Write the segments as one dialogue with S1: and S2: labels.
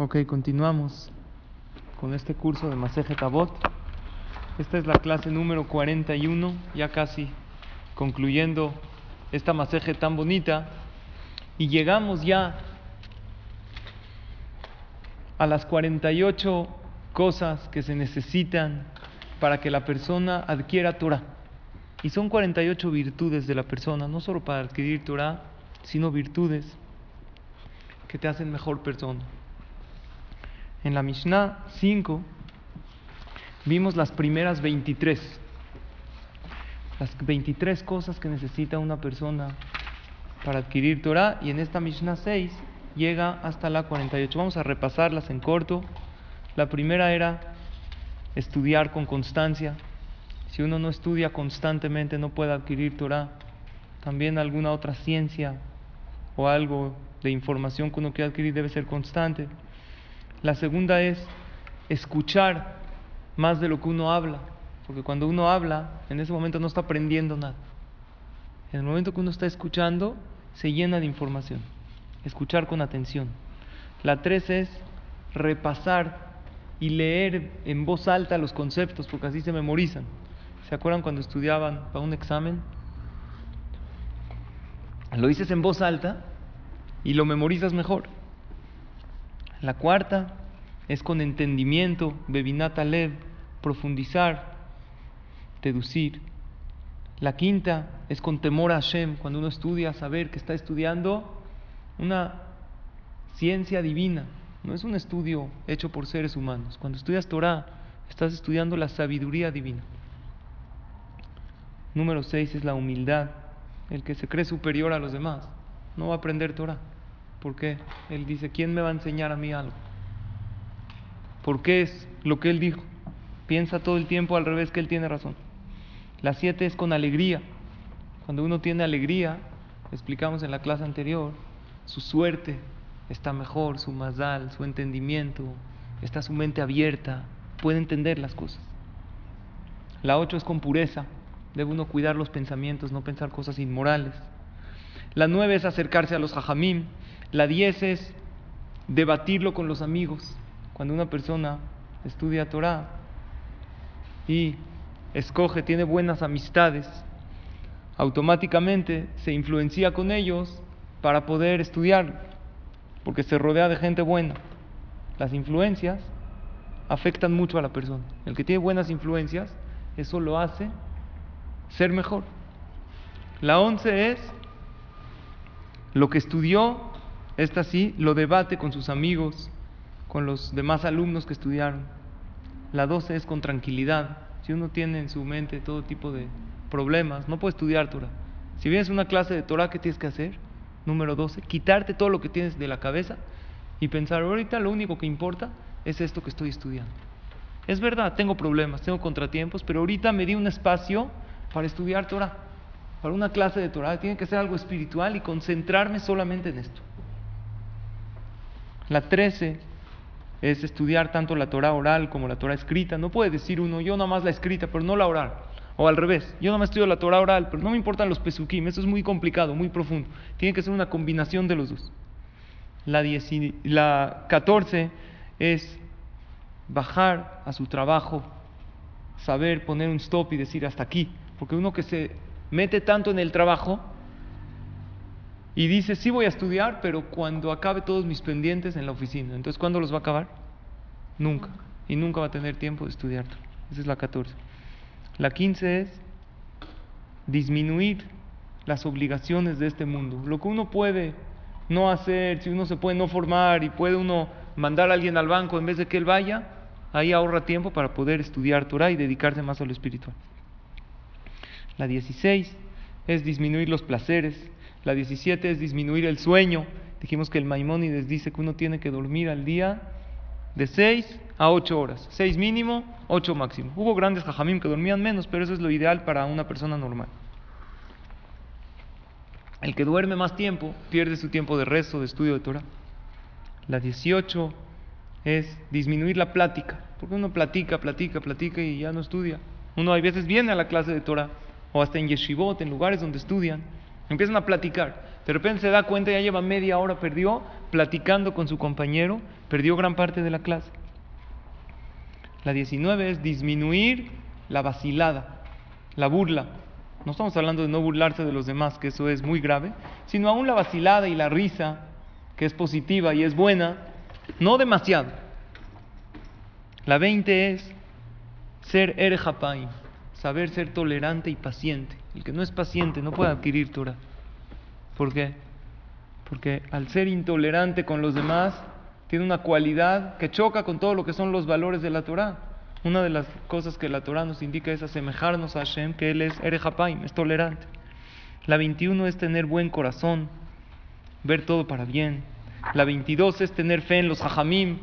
S1: Ok, continuamos con este curso de Maseje Tabot. Esta es la clase número 41, ya casi concluyendo esta Maseje tan bonita. Y llegamos ya a las 48 cosas que se necesitan para que la persona adquiera Torah. Y son 48 virtudes de la persona, no solo para adquirir Torah, sino virtudes que te hacen mejor persona. En la Mishnah 5 vimos las primeras 23. Las 23 cosas que necesita una persona para adquirir Torah y en esta Mishnah 6 llega hasta la 48. Vamos a repasarlas en corto. La primera era estudiar con constancia. Si uno no estudia constantemente no puede adquirir Torah. También alguna otra ciencia o algo de información que uno quiere adquirir debe ser constante. La segunda es escuchar más de lo que uno habla, porque cuando uno habla, en ese momento no está aprendiendo nada. En el momento que uno está escuchando, se llena de información. Escuchar con atención. La tres es repasar y leer en voz alta los conceptos, porque así se memorizan. ¿Se acuerdan cuando estudiaban para un examen? Lo dices en voz alta y lo memorizas mejor. La cuarta es con entendimiento, bebinata lev, profundizar, deducir. La quinta es con temor a Hashem, cuando uno estudia, saber que está estudiando una ciencia divina, no es un estudio hecho por seres humanos. Cuando estudias Torah, estás estudiando la sabiduría divina. Número seis es la humildad, el que se cree superior a los demás. No va a aprender Torah. ¿Por qué? Él dice, ¿quién me va a enseñar a mí algo? ¿Por qué es lo que él dijo? Piensa todo el tiempo al revés que él tiene razón. La siete es con alegría. Cuando uno tiene alegría, explicamos en la clase anterior, su suerte está mejor, su mazal, su entendimiento, está su mente abierta, puede entender las cosas. La ocho es con pureza. Debe uno cuidar los pensamientos, no pensar cosas inmorales. La nueve es acercarse a los hajamim. La 10 es debatirlo con los amigos. Cuando una persona estudia Torah y escoge, tiene buenas amistades, automáticamente se influencia con ellos para poder estudiar, porque se rodea de gente buena. Las influencias afectan mucho a la persona. El que tiene buenas influencias, eso lo hace ser mejor. La 11 es lo que estudió esta sí lo debate con sus amigos, con los demás alumnos que estudiaron. La 12 es con tranquilidad. Si uno tiene en su mente todo tipo de problemas, no puede estudiar Torah. Si vienes a una clase de Torah, ¿qué tienes que hacer? Número 12, quitarte todo lo que tienes de la cabeza y pensar, ahorita lo único que importa es esto que estoy estudiando. Es verdad, tengo problemas, tengo contratiempos, pero ahorita me di un espacio para estudiar Torah. Para una clase de Torah tiene que ser algo espiritual y concentrarme solamente en esto. La 13 es estudiar tanto la Torah oral como la Torah escrita. No puede decir uno, yo nada más la escrita, pero no la oral. O al revés, yo nada más estudio la Torah oral, pero no me importan los pesukim. Eso es muy complicado, muy profundo. Tiene que ser una combinación de los dos. La, la 14 es bajar a su trabajo, saber poner un stop y decir hasta aquí. Porque uno que se mete tanto en el trabajo, y dice, sí voy a estudiar, pero cuando acabe todos mis pendientes en la oficina. Entonces, ¿cuándo los va a acabar? Nunca. Y nunca va a tener tiempo de estudiar. Esa es la 14. La 15 es disminuir las obligaciones de este mundo. Lo que uno puede no hacer, si uno se puede no formar y puede uno mandar a alguien al banco en vez de que él vaya, ahí ahorra tiempo para poder estudiar Torah y dedicarse más a lo espiritual. La 16 es disminuir los placeres, la 17 es disminuir el sueño. Dijimos que el Maimónides dice que uno tiene que dormir al día de 6 a 8 horas. 6 mínimo, 8 máximo. Hubo grandes jajamim que dormían menos, pero eso es lo ideal para una persona normal. El que duerme más tiempo pierde su tiempo de rezo, de estudio de Torah. La 18 es disminuir la plática, porque uno platica, platica, platica y ya no estudia. Uno a veces viene a la clase de Torah o hasta en yeshivot, en lugares donde estudian Empiezan a platicar. De repente se da cuenta, ya lleva media hora, perdió, platicando con su compañero, perdió gran parte de la clase. La 19 es disminuir la vacilada, la burla. No estamos hablando de no burlarse de los demás, que eso es muy grave, sino aún la vacilada y la risa, que es positiva y es buena, no demasiado. La 20 es ser erejapaim, saber ser tolerante y paciente. El que no es paciente no puede adquirir Torah. ¿Por qué? Porque al ser intolerante con los demás, tiene una cualidad que choca con todo lo que son los valores de la Torah. Una de las cosas que la Torah nos indica es asemejarnos a Hashem, que Él es Erejapaim, es tolerante. La 21 es tener buen corazón, ver todo para bien. La 22 es tener fe en los hajamim.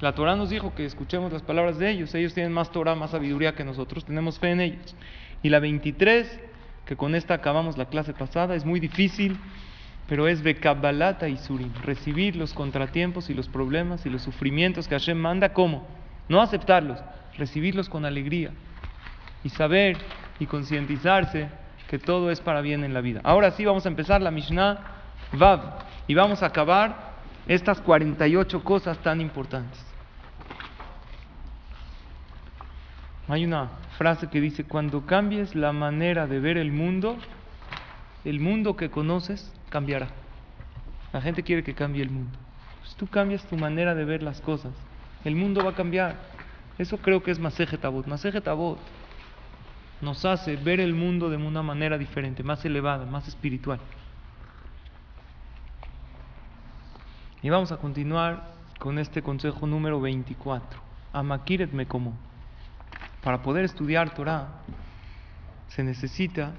S1: La Torah nos dijo que escuchemos las palabras de ellos. Ellos tienen más Torah, más sabiduría que nosotros. Tenemos fe en ellos. Y la 23, que con esta acabamos la clase pasada, es muy difícil, pero es Bekabalata y Surim. Recibir los contratiempos y los problemas y los sufrimientos que Hashem manda, ¿cómo? No aceptarlos, recibirlos con alegría. Y saber y concientizarse que todo es para bien en la vida. Ahora sí vamos a empezar la Mishnah Vav y vamos a acabar estas 48 cosas tan importantes. Hay una frase que dice, cuando cambies la manera de ver el mundo, el mundo que conoces cambiará. La gente quiere que cambie el mundo. Si tú cambias tu manera de ver las cosas, el mundo va a cambiar. Eso creo que es Maseje Tabot. Maseje Tabot nos hace ver el mundo de una manera diferente, más elevada, más espiritual. Y vamos a continuar con este consejo número 24. Amakiret me como. Para poder estudiar Torah se necesita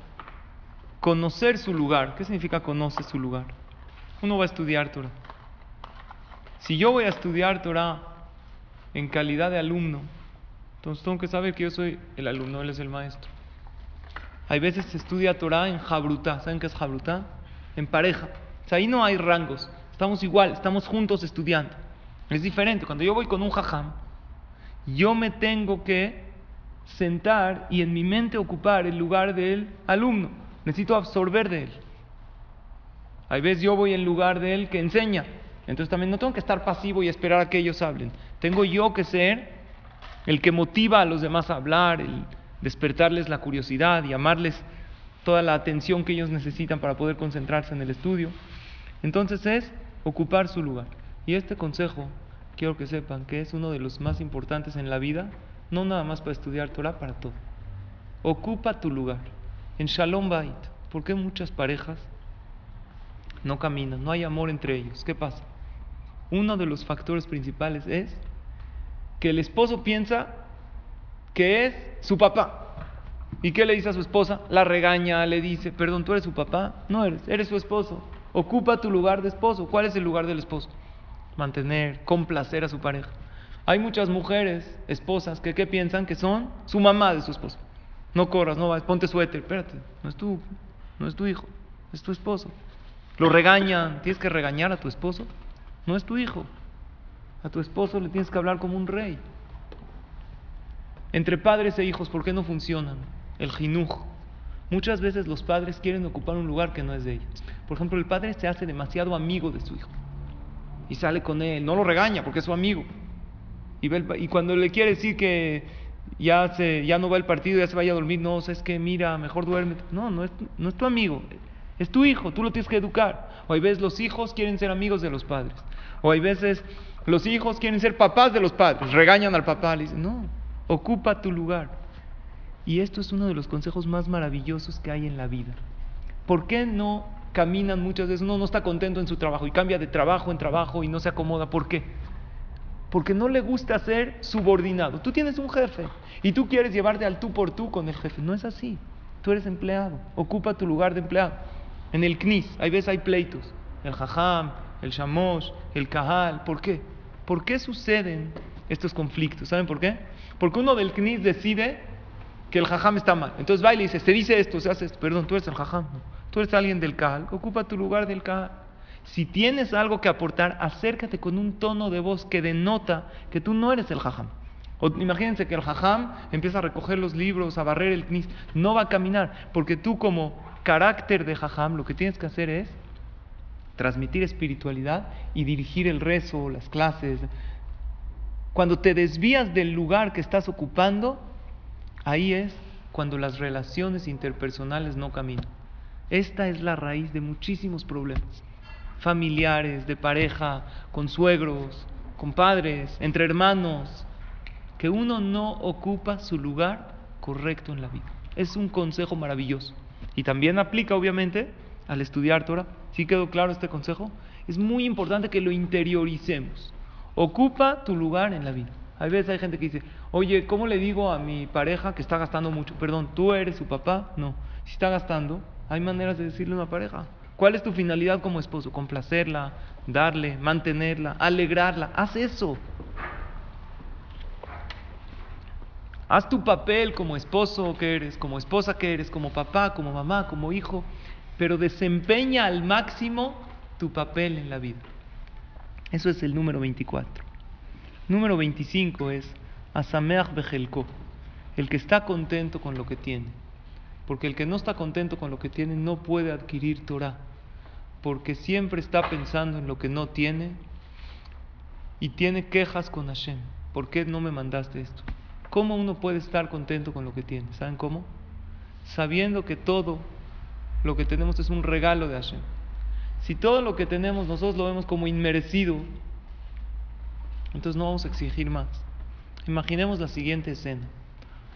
S1: conocer su lugar. ¿Qué significa conoce su lugar? Uno va a estudiar Torah. Si yo voy a estudiar Torah en calidad de alumno, entonces tengo que saber que yo soy el alumno, él es el maestro. Hay veces se estudia Torah en Jabrutá. ¿Saben qué es Jabrutá? En pareja. O sea, ahí no hay rangos. Estamos igual, estamos juntos estudiando. Es diferente. Cuando yo voy con un jajam, yo me tengo que sentar y en mi mente ocupar el lugar del alumno. Necesito absorber de él. Hay veces yo voy en lugar de él que enseña. Entonces también no tengo que estar pasivo y esperar a que ellos hablen. Tengo yo que ser el que motiva a los demás a hablar, el despertarles la curiosidad y amarles toda la atención que ellos necesitan para poder concentrarse en el estudio. Entonces es ocupar su lugar. Y este consejo, quiero que sepan que es uno de los más importantes en la vida no nada más para estudiar Torah, para todo. Ocupa tu lugar. En Shalom Bait, ¿por qué muchas parejas no caminan? No hay amor entre ellos. ¿Qué pasa? Uno de los factores principales es que el esposo piensa que es su papá. ¿Y qué le dice a su esposa? La regaña, le dice, perdón, tú eres su papá. No eres, eres su esposo. Ocupa tu lugar de esposo. ¿Cuál es el lugar del esposo? Mantener, complacer a su pareja. Hay muchas mujeres, esposas, que ¿qué piensan? Que son su mamá de su esposo. No corras, no vas, ponte suéter, espérate, no es tu, no es tu hijo, es tu esposo. Lo regañan, tienes que regañar a tu esposo, no es tu hijo. A tu esposo le tienes que hablar como un rey. Entre padres e hijos, ¿por qué no funcionan? El jinuj. Muchas veces los padres quieren ocupar un lugar que no es de ellos. Por ejemplo, el padre se hace demasiado amigo de su hijo y sale con él, no lo regaña porque es su amigo y, cuando le quiere decir que ya, se, ya no va el partido, ya se vaya a dormir, no, es que mira, mejor duerme. No, no es, no es tu amigo, es tu hijo, tú lo tienes que educar. O hay veces los hijos quieren ser amigos de los padres. O hay veces los hijos quieren ser papás de los padres, regañan al papá, le dicen, no, ocupa tu lugar. Y esto es uno de los consejos más maravillosos que hay en la vida. ¿Por qué no caminan muchas veces? Uno no está contento en su trabajo y cambia de trabajo en trabajo y no se acomoda. ¿Por qué? porque no le gusta ser subordinado. Tú tienes un jefe y tú quieres llevarte al tú por tú con el jefe. No es así. Tú eres empleado, ocupa tu lugar de empleado. En el CNIS, hay veces hay pleitos. El jajam, el shamosh, el kahal. ¿Por qué? ¿Por qué suceden estos conflictos? ¿Saben por qué? Porque uno del CNIS decide que el jajam está mal. Entonces va y dice, se dice esto, se hace esto. Perdón, tú eres el jajam. Tú eres alguien del kahal, ocupa tu lugar del kahal. Si tienes algo que aportar, acércate con un tono de voz que denota que tú no eres el jajam. O imagínense que el jajam empieza a recoger los libros, a barrer el knis. No va a caminar, porque tú como carácter de jajam lo que tienes que hacer es transmitir espiritualidad y dirigir el rezo, las clases. Cuando te desvías del lugar que estás ocupando, ahí es cuando las relaciones interpersonales no caminan. Esta es la raíz de muchísimos problemas familiares, de pareja, con suegros, con padres, entre hermanos, que uno no ocupa su lugar correcto en la vida. Es un consejo maravilloso. Y también aplica, obviamente, al estudiar Torah. ¿Sí quedó claro este consejo? Es muy importante que lo interioricemos. Ocupa tu lugar en la vida. A veces hay gente que dice, oye, ¿cómo le digo a mi pareja que está gastando mucho? Perdón, ¿tú eres su papá? No. Si está gastando, hay maneras de decirle a una pareja. ¿Cuál es tu finalidad como esposo? Complacerla, darle, mantenerla, alegrarla. Haz eso. Haz tu papel como esposo que eres, como esposa que eres, como papá, como mamá, como hijo, pero desempeña al máximo tu papel en la vida. Eso es el número 24. Número 25 es Asameach Bejelko, el que está contento con lo que tiene. Porque el que no está contento con lo que tiene no puede adquirir Torah. Porque siempre está pensando en lo que no tiene y tiene quejas con Hashem. ¿Por qué no me mandaste esto? ¿Cómo uno puede estar contento con lo que tiene? ¿Saben cómo? Sabiendo que todo lo que tenemos es un regalo de Hashem. Si todo lo que tenemos nosotros lo vemos como inmerecido, entonces no vamos a exigir más. Imaginemos la siguiente escena.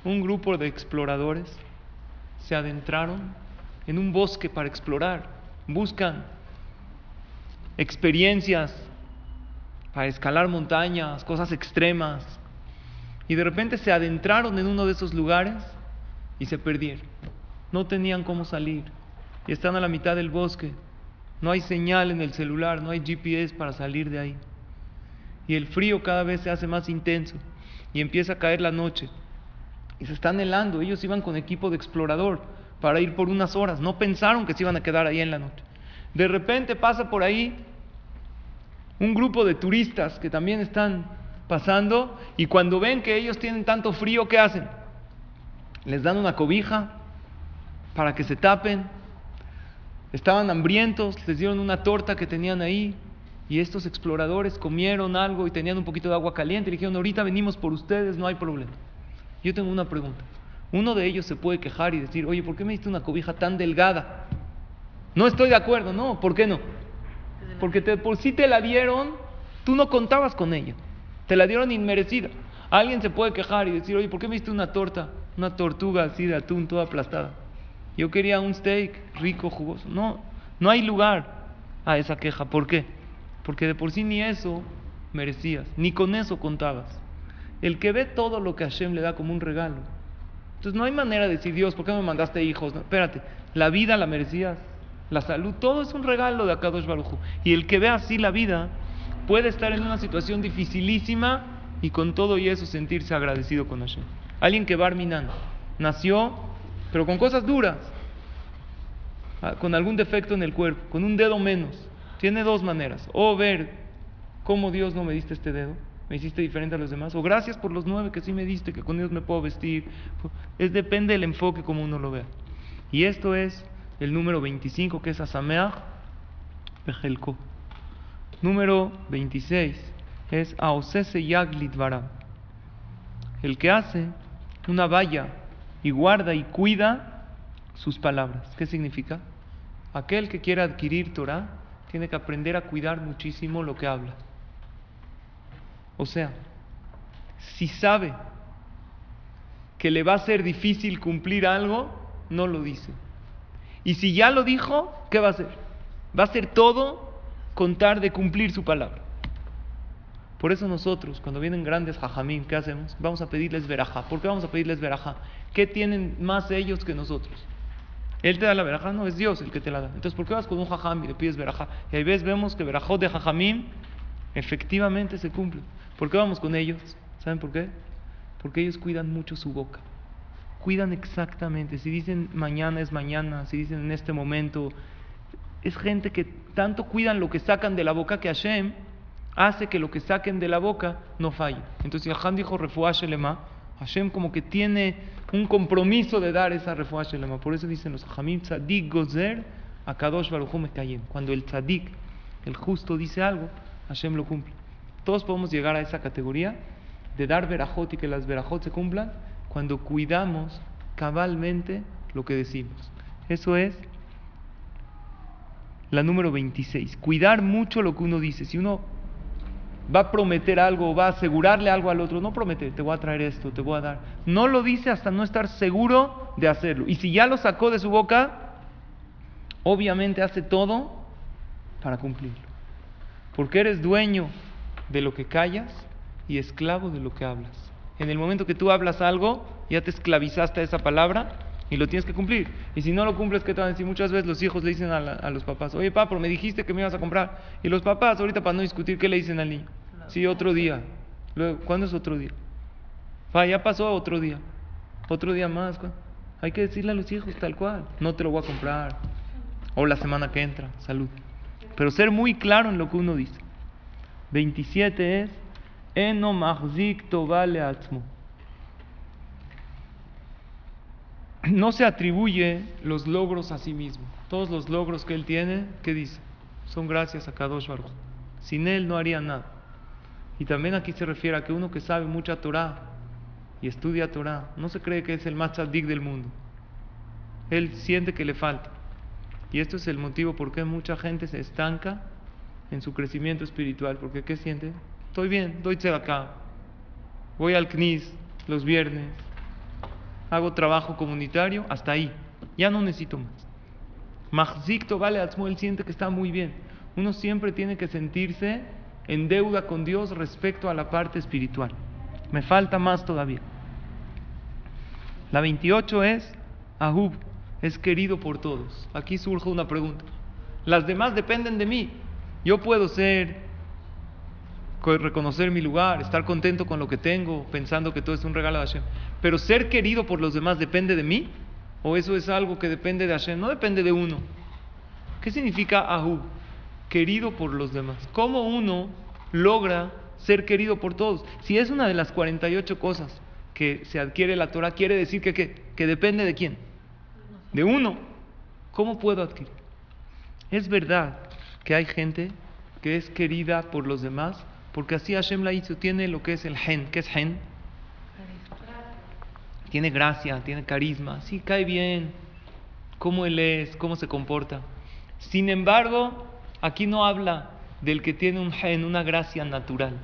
S1: Un grupo de exploradores se adentraron en un bosque para explorar. Buscan experiencias para escalar montañas, cosas extremas, y de repente se adentraron en uno de esos lugares y se perdieron. No tenían cómo salir. Y están a la mitad del bosque. No hay señal en el celular, no hay GPS para salir de ahí. Y el frío cada vez se hace más intenso. Y empieza a caer la noche. Y se están helando. Ellos iban con equipo de explorador para ir por unas horas. No pensaron que se iban a quedar ahí en la noche. De repente pasa por ahí un grupo de turistas que también están pasando y cuando ven que ellos tienen tanto frío, ¿qué hacen? Les dan una cobija para que se tapen. Estaban hambrientos, les dieron una torta que tenían ahí y estos exploradores comieron algo y tenían un poquito de agua caliente y dijeron, ahorita venimos por ustedes, no hay problema. Yo tengo una pregunta. Uno de ellos se puede quejar y decir, oye, ¿por qué me diste una cobija tan delgada? No estoy de acuerdo, no, ¿por qué no? Porque por si te la dieron, tú no contabas con ella. Te la dieron inmerecida. Alguien se puede quejar y decir, oye, ¿por qué me diste una torta? Una tortuga así de atún toda aplastada. Yo quería un steak rico, jugoso. No, no hay lugar a esa queja. ¿Por qué? Porque de por sí ni eso merecías, ni con eso contabas. El que ve todo lo que Hashem le da como un regalo. Entonces no hay manera de decir, Dios, ¿por qué me mandaste hijos? espérate, la vida la merecías, la salud, todo es un regalo de Akadosh Baruj Y el que ve así la vida, puede estar en una situación dificilísima y con todo y eso sentirse agradecido con Hashem. Alguien que Barminan nació, pero con cosas duras, ah, con algún defecto en el cuerpo, con un dedo menos. Tiene dos maneras. O ver cómo Dios no me diste este dedo, me hiciste diferente a los demás. O gracias por los nueve que sí me diste, que con Dios me puedo vestir. Es depende del enfoque como uno lo vea. Y esto es el número 25, que es Asameach Bejelko. Número 26 es Aosese Yaglit El que hace una valla y guarda y cuida sus palabras. ¿Qué significa? Aquel que quiera adquirir Torah tiene que aprender a cuidar muchísimo lo que habla. O sea, si sabe que le va a ser difícil cumplir algo, no lo dice. Y si ya lo dijo, ¿qué va a hacer? Va a hacer todo contar de cumplir su palabra. Por eso nosotros, cuando vienen grandes jajamín, ¿qué hacemos? Vamos a pedirles verajá. ¿Por qué vamos a pedirles verajá? ¿Qué tienen más ellos que nosotros? Él te da la verajá, no es Dios el que te la da. Entonces, ¿por qué vas con un jajam y le pides verajá? Y ahí ves, vemos que verajot de jajamín efectivamente se cumple. ¿Por qué vamos con ellos? ¿Saben por qué? Porque ellos cuidan mucho su boca. Cuidan exactamente. Si dicen mañana es mañana, si dicen en este momento, es gente que tanto cuidan lo que sacan de la boca que Hashem hace que lo que saquen de la boca no falle. Entonces Hashem dijo refuah shelema, Hashem como que tiene un compromiso de dar esa refuah shelema. Por eso dicen los Hajamim, tzadik gozer, akadosh baruch Cuando el tzadik el justo dice algo, Hashem lo cumple. Todos podemos llegar a esa categoría de dar verajot y que las verajot se cumplan cuando cuidamos cabalmente lo que decimos. Eso es la número 26. Cuidar mucho lo que uno dice. Si uno va a prometer algo, va a asegurarle algo al otro, no promete, te voy a traer esto, te voy a dar. No lo dice hasta no estar seguro de hacerlo. Y si ya lo sacó de su boca, obviamente hace todo para cumplirlo. Porque eres dueño de lo que callas y esclavo de lo que hablas. En el momento que tú hablas algo, ya te esclavizaste a esa palabra y lo tienes que cumplir. Y si no lo cumples, ¿qué te van a decir? Muchas veces los hijos le dicen a, los papás, oye papá, pero me dijiste que me ibas a comprar. Y los papás, ahorita para no discutir, ¿qué le dicen al niño? Sí, otro día. Luego, ¿cuándo es otro día? Ya pasó otro día. Otro día más. Hay que decirle a los hijos tal cual. No te lo voy a comprar. O la semana que entra. Salud. Pero ser muy claro en lo que uno dice. 27 es Eno vale atzmo. No se atribuye los logros a sí mismo. Todos los logros que él tiene, ¿qué dice? Son gracias a Kadosh Baruch. Sin él no haría nada. Y también aquí se refiere a que uno que sabe mucha Torah y estudia Torah, no se cree que es el más tzadik del mundo. Él siente que le falta. Y esto es el motivo por qué mucha gente se estanca en su crecimiento espiritual. Porque ¿qué siente? Estoy bien, doy acá. Voy al CNIS los viernes. Hago trabajo comunitario, hasta ahí. Ya no necesito más. Mahzikto vale él siente que está muy bien. Uno siempre tiene que sentirse en deuda con Dios respecto a la parte espiritual. Me falta más todavía. La 28 es Ahub, es querido por todos. Aquí surge una pregunta. Las demás dependen de mí. Yo puedo ser, reconocer mi lugar, estar contento con lo que tengo, pensando que todo es un regalo de Hashem. Pero ser querido por los demás depende de mí. ¿O eso es algo que depende de Hashem? No depende de uno. ¿Qué significa Ahub? querido por los demás. ¿Cómo uno logra ser querido por todos? Si es una de las 48 cosas que se adquiere la Torah, quiere decir que, que, depende de quién? De uno. ¿Cómo puedo adquirir? Es verdad que hay gente que es querida por los demás, porque así Hashem la hizo, tiene lo que es el gen. ¿Qué es gen? Tiene gracia, tiene carisma, sí, cae bien, cómo él es, cómo se comporta. Sin embargo, Aquí no habla del que tiene un gen, una gracia natural.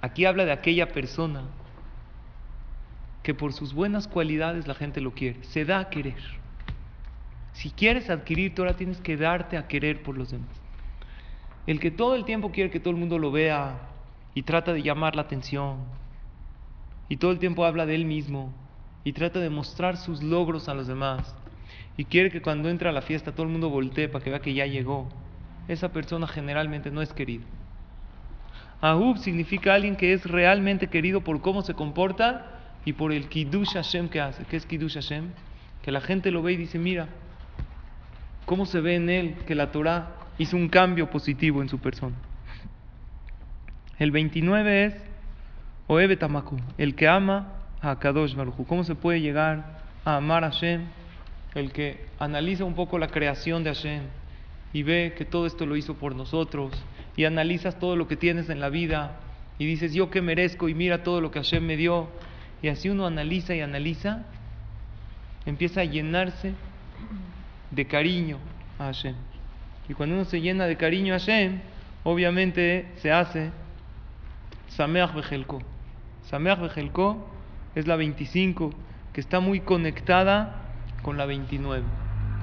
S1: Aquí habla de aquella persona que por sus buenas cualidades la gente lo quiere. Se da a querer. Si quieres adquirir ahora tienes que darte a querer por los demás. El que todo el tiempo quiere que todo el mundo lo vea y trata de llamar la atención y todo el tiempo habla de él mismo y trata de mostrar sus logros a los demás y quiere que cuando entra a la fiesta todo el mundo voltee para que vea que ya llegó esa persona generalmente no es querido. Ahub significa alguien que es realmente querido por cómo se comporta y por el Kiddush Hashem que hace. ¿Qué es Kiddush Hashem? Que la gente lo ve y dice, mira, cómo se ve en él que la Torah hizo un cambio positivo en su persona. El 29 es Oebe Tamaku, el que ama a Kadosh Baruj ¿Cómo se puede llegar a amar a Hashem? El que analiza un poco la creación de Hashem y ve que todo esto lo hizo por nosotros y analizas todo lo que tienes en la vida y dices, yo que merezco y mira todo lo que Hashem me dio. Y así uno analiza y analiza, empieza a llenarse de cariño a Hashem. Y cuando uno se llena de cariño a Hashem, obviamente se hace Sameach Bejelko. Sameach Bejelko es la 25, que está muy conectada con la 29.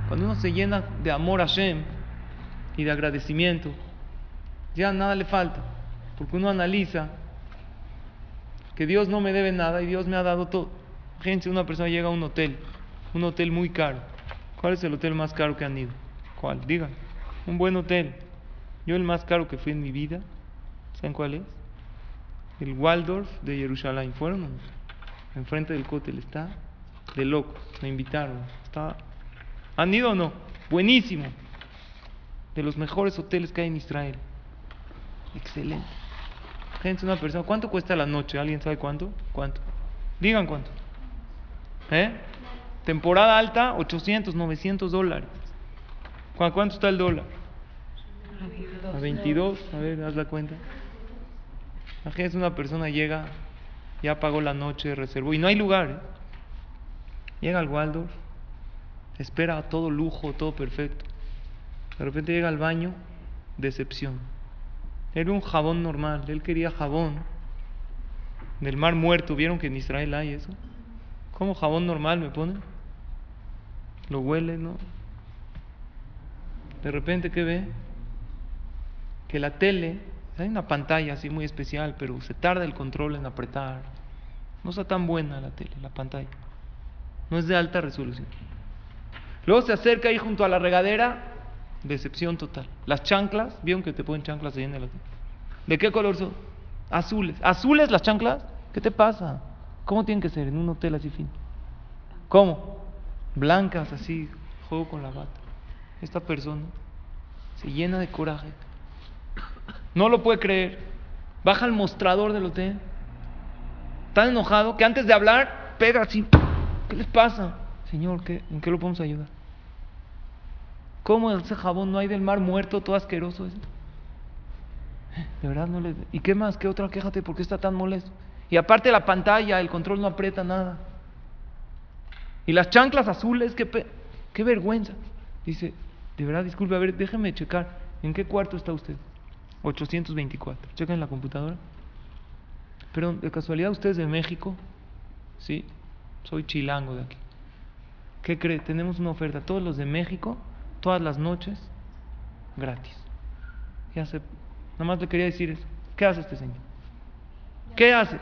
S1: Cuando uno se llena de amor a Hashem, y de agradecimiento, ya nada le falta, porque uno analiza que Dios no me debe nada y Dios me ha dado todo. Gente, una persona llega a un hotel, un hotel muy caro. ¿Cuál es el hotel más caro que han ido? ¿Cuál? Digan. Un buen hotel. Yo el más caro que fui en mi vida, ¿saben cuál es? El Waldorf de Jerusalén. Fueron enfrente del hotel, está de locos. Me invitaron. Está... ¿Han ido o no? Buenísimo de los mejores hoteles que hay en Israel. Excelente. Gente, una persona, ¿cuánto cuesta la noche? ¿Alguien sabe cuánto? ¿Cuánto? Digan cuánto. ¿Eh? Temporada alta, 800, 900 dólares. ¿Cuánto está el dólar? A 22, a ver, haz la cuenta. Imagínense una persona llega, ya pagó la noche, reservó y no hay lugar. ¿eh? Llega al Waldorf, espera todo lujo, todo perfecto. De repente llega al baño, decepción. Era un jabón normal, él quería jabón del mar muerto. ¿Vieron que en Israel hay eso? ¿Cómo jabón normal me ponen? Lo huele, ¿no? De repente, ¿qué ve? Que la tele, hay una pantalla así muy especial, pero se tarda el control en apretar. No está tan buena la tele, la pantalla. No es de alta resolución. Luego se acerca ahí junto a la regadera, decepción total. Las chanclas, ¿vieron que te ponen chanclas ahí en el hotel? ¿De qué color son? Azules. ¿Azules las chanclas? ¿Qué te pasa? ¿Cómo tienen que ser en un hotel así fino? ¿Cómo? Blancas, así, juego con la bata. Esta persona se llena de coraje. No lo puede creer. Baja al mostrador del hotel. Tan enojado que antes de hablar, pega así. ¿Qué les pasa? Señor, ¿qué, ¿en qué lo podemos ayudar? ¿Cómo ese jabón no hay del mar muerto, todo asqueroso? Ese? De verdad no le... ¿Y qué más? ¿Qué otra? Quéjate, ¿por qué está tan molesto? Y aparte la pantalla, el control no aprieta nada. Y las chanclas azules, qué, qué vergüenza. Dice, de verdad, disculpe, a ver, déjeme checar. ¿En qué cuarto está usted? 824. Checa en la computadora. Pero de casualidad usted es de México. Sí, soy chilango de aquí. ¿Qué cree? Tenemos una oferta. Todos los de México, todas las noches, gratis. Ya se Nada más le quería decir eso. ¿Qué hace este señor? ¿Qué hace?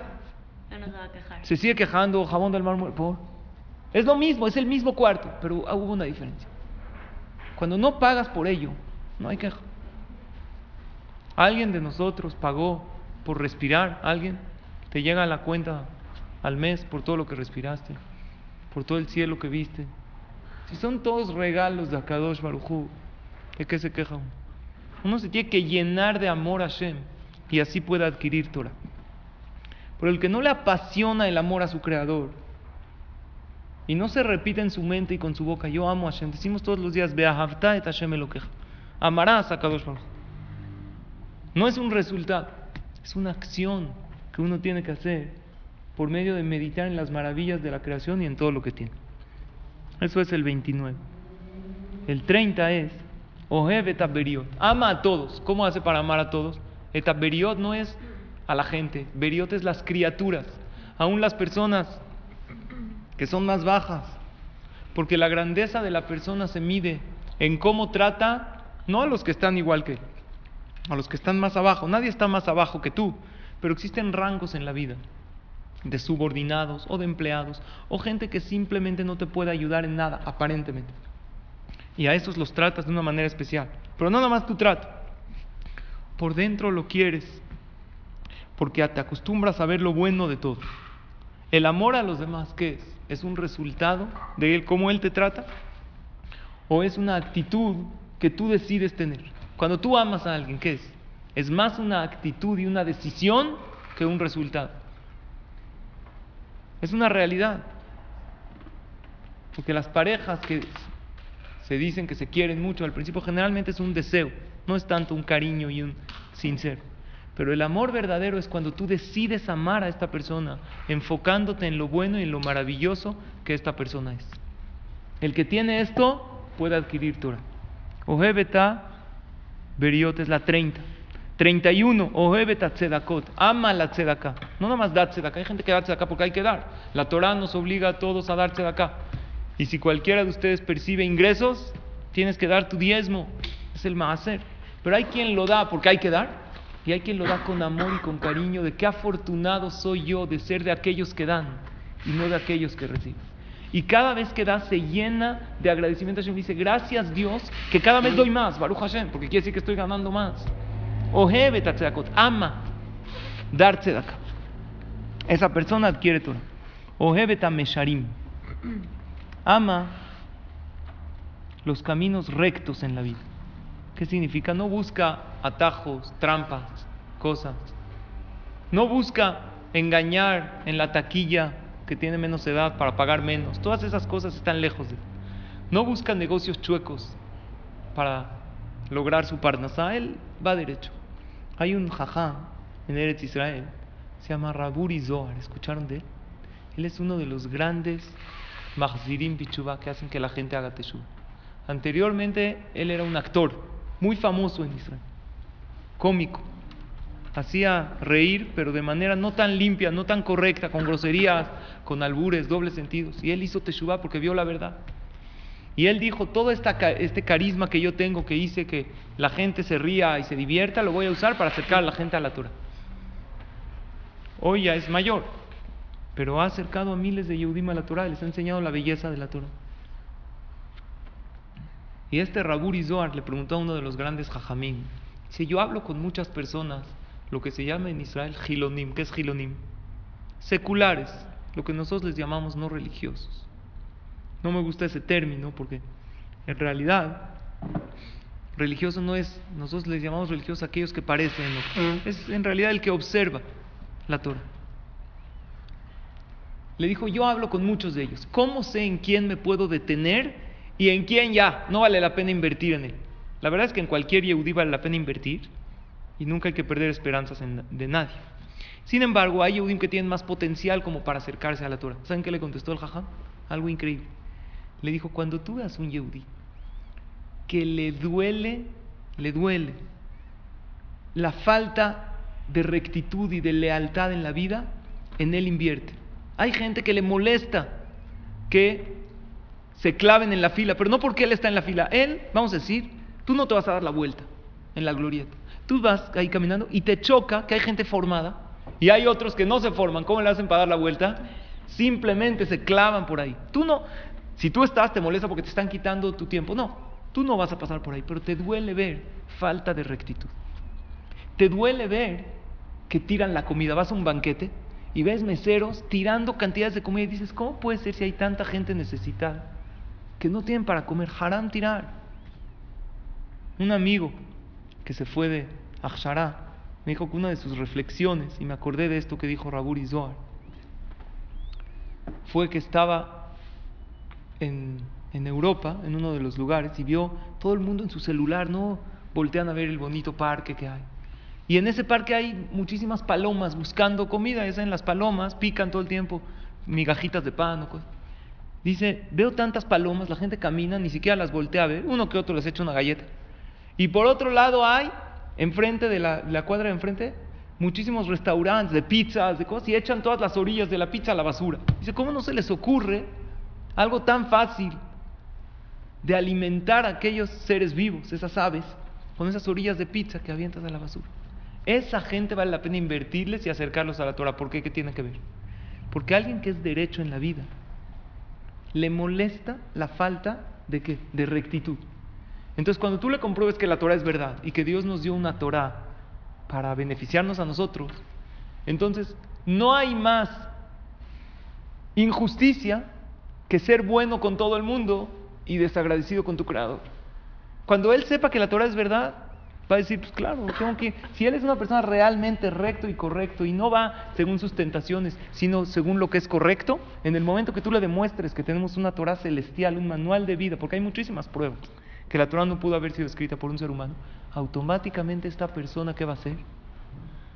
S2: No se va a quejar.
S1: Se sigue quejando, jabón del mar muerto. Es lo mismo, es el mismo cuarto, pero hubo una diferencia. Cuando no pagas por ello, no hay queja. Alguien de nosotros pagó por respirar, alguien te llega a la cuenta al mes por todo lo que respiraste, por todo el cielo que viste. Si son todos regalos de Akadosh Barujú, ¿de qué se queja uno? Uno se tiene que llenar de amor a Hashem y así puede adquirir Torah. Pero el que no le apasiona el amor a su creador y no se repite en su mente y con su boca, yo amo a Hashem, decimos todos los días, Beahavta et Hashem queja. Amarás a Kadosh Baruch. No es un resultado, es una acción que uno tiene que hacer por medio de meditar en las maravillas de la creación y en todo lo que tiene. Eso es el 29. El 30 es Ohev etaberiot. Ama a todos. ¿Cómo hace para amar a todos? Etaberiot no es a la gente. Beriot es las criaturas. Aún las personas que son más bajas. Porque la grandeza de la persona se mide en cómo trata, no a los que están igual que a los que están más abajo. Nadie está más abajo que tú. Pero existen rangos en la vida de subordinados o de empleados o gente que simplemente no te puede ayudar en nada, aparentemente. Y a esos los tratas de una manera especial. Pero no nada más tu trato. Por dentro lo quieres. Porque te acostumbras a ver lo bueno de todo. El amor a los demás, ¿qué es? ¿Es un resultado de él, cómo él te trata? ¿O es una actitud que tú decides tener? Cuando tú amas a alguien, ¿qué es? Es más una actitud y una decisión que un resultado. Es una realidad. Porque las parejas que se dicen que se quieren mucho, al principio generalmente es un deseo, no es tanto un cariño y un sincero. Pero el amor verdadero es cuando tú decides amar a esta persona, enfocándote en lo bueno y en lo maravilloso que esta persona es. El que tiene esto puede adquirir Torah. Ojebeta Beriot es la 30. 31. Ojebeta Tzedakot. Ama la Tzedaká. No nada más da Tzedaká. Hay gente que da Tzedaká porque hay que dar. La Torah nos obliga a todos a dar Tzedaká. Y si cualquiera de ustedes percibe ingresos, tienes que dar tu diezmo. Es el maaser. Pero hay quien lo da porque hay que dar. Y hay quien lo da con amor y con cariño. De qué afortunado soy yo de ser de aquellos que dan y no de aquellos que reciben. Y cada vez que da se llena de agradecimiento Hashem. Dice, gracias Dios, que cada vez doy más, Baruch Hashem, porque quiere decir que estoy ganando más. Ojebe ama dar tzedakah. Esa persona adquiere todo. Ojebe mesharim ama los caminos rectos en la vida. ¿Qué significa? No busca atajos, trampas, cosas. No busca engañar en la taquilla que tiene menos edad para pagar menos. Todas esas cosas están lejos de él. No busca negocios chuecos para lograr su parnasá. Él va derecho. Hay un jajá en Eretz Israel, se llama Raburi Zohar, ¿escucharon de él? Él es uno de los grandes Mahzirim Bichuba que hacen que la gente haga teshuva. Anteriormente él era un actor muy famoso en Israel, cómico. Hacía reír, pero de manera no tan limpia, no tan correcta, con groserías, con albures, dobles sentidos. Y él hizo teshuva porque vio la verdad. Y él dijo, todo esta, este carisma que yo tengo, que hice que la gente se ría y se divierta, lo voy a usar para acercar a la gente a la Torah. Hoy ya es mayor, pero ha acercado a miles de Yehudim a la Torah, les ha enseñado la belleza de la Torah. Y este Raburi Zohar le preguntó a uno de los grandes Jajamín, si yo hablo con muchas personas, lo que se llama en Israel Gilonim, ¿qué es Gilonim? Seculares, lo que nosotros les llamamos no religiosos. No me gusta ese término porque en realidad religioso no es, nosotros les llamamos religiosos aquellos que parecen, es en realidad el que observa la Torah. Le dijo, yo hablo con muchos de ellos. ¿Cómo sé en quién me puedo detener y en quién ya no vale la pena invertir en él? La verdad es que en cualquier Yehudi vale la pena invertir y nunca hay que perder esperanzas de nadie. Sin embargo, hay Yehudim que tienen más potencial como para acercarse a la Torah. ¿Saben qué le contestó el Jajam? Algo increíble le dijo, cuando tú veas un Yehudi que le duele, le duele la falta de rectitud y de lealtad en la vida, en él invierte. Hay gente que le molesta que se claven en la fila, pero no porque él está en la fila. Él, vamos a decir, tú no te vas a dar la vuelta en la glorieta. Tú vas ahí caminando y te choca que hay gente formada y hay otros que no se forman. ¿Cómo le hacen para dar la vuelta? Simplemente se clavan por ahí. Tú no, si tú estás, te molesta porque te están quitando tu tiempo. No, tú no vas a pasar por ahí, pero te duele ver falta de rectitud. Te duele ver que tiran la comida. Vas a un banquete y ves meseros tirando cantidades de comida y dices, ¿cómo puede ser si hay tanta gente necesitada que no tienen para comer? Haram tirar. Un amigo que se fue de Akshara me dijo que una de sus reflexiones, y me acordé de esto que dijo Raburi Zohar, fue que estaba en, Europa, en uno de los lugares, y vio todo el mundo en su celular, ¿no? Voltean a ver el bonito parque que hay. Y en ese parque hay muchísimas palomas buscando comida. en las palomas pican todo el tiempo migajitas de pan o cosas. Dice, veo tantas palomas, la gente camina, ni siquiera las voltea a ver. Uno que otro les echa una galleta. Y por otro lado hay, enfrente de la, la cuadra de enfrente, muchísimos restaurantes de pizzas, de cosas, y echan todas las orillas de la pizza a la basura. Dice, ¿cómo no se les ocurre algo tan fácil de alimentar a aquellos seres vivos, esas aves, con esas orillas de pizza que avientas a la basura. Esa gente vale la pena invertirles y acercarlos a la Torah. ¿Por qué? ¿Qué tiene que ver? Porque alguien que es derecho en la vida le molesta la falta de qué? De rectitud. Entonces, cuando tú le compruebes que la Torah es verdad y que Dios nos dio una Torah para beneficiarnos a nosotros, entonces no hay más injusticia que ser bueno con todo el mundo y desagradecido con tu creador. Cuando él sepa que la Torah es verdad, va a decir, pues claro, tengo que, si él es una persona realmente recto y correcto y no va según sus tentaciones, sino según lo que es correcto, en el momento que tú le demuestres que tenemos una Torah celestial, un manual de vida, porque hay muchísimas pruebas que la Torah no pudo haber sido escrita por un ser humano, automáticamente esta persona, ¿qué va a hacer?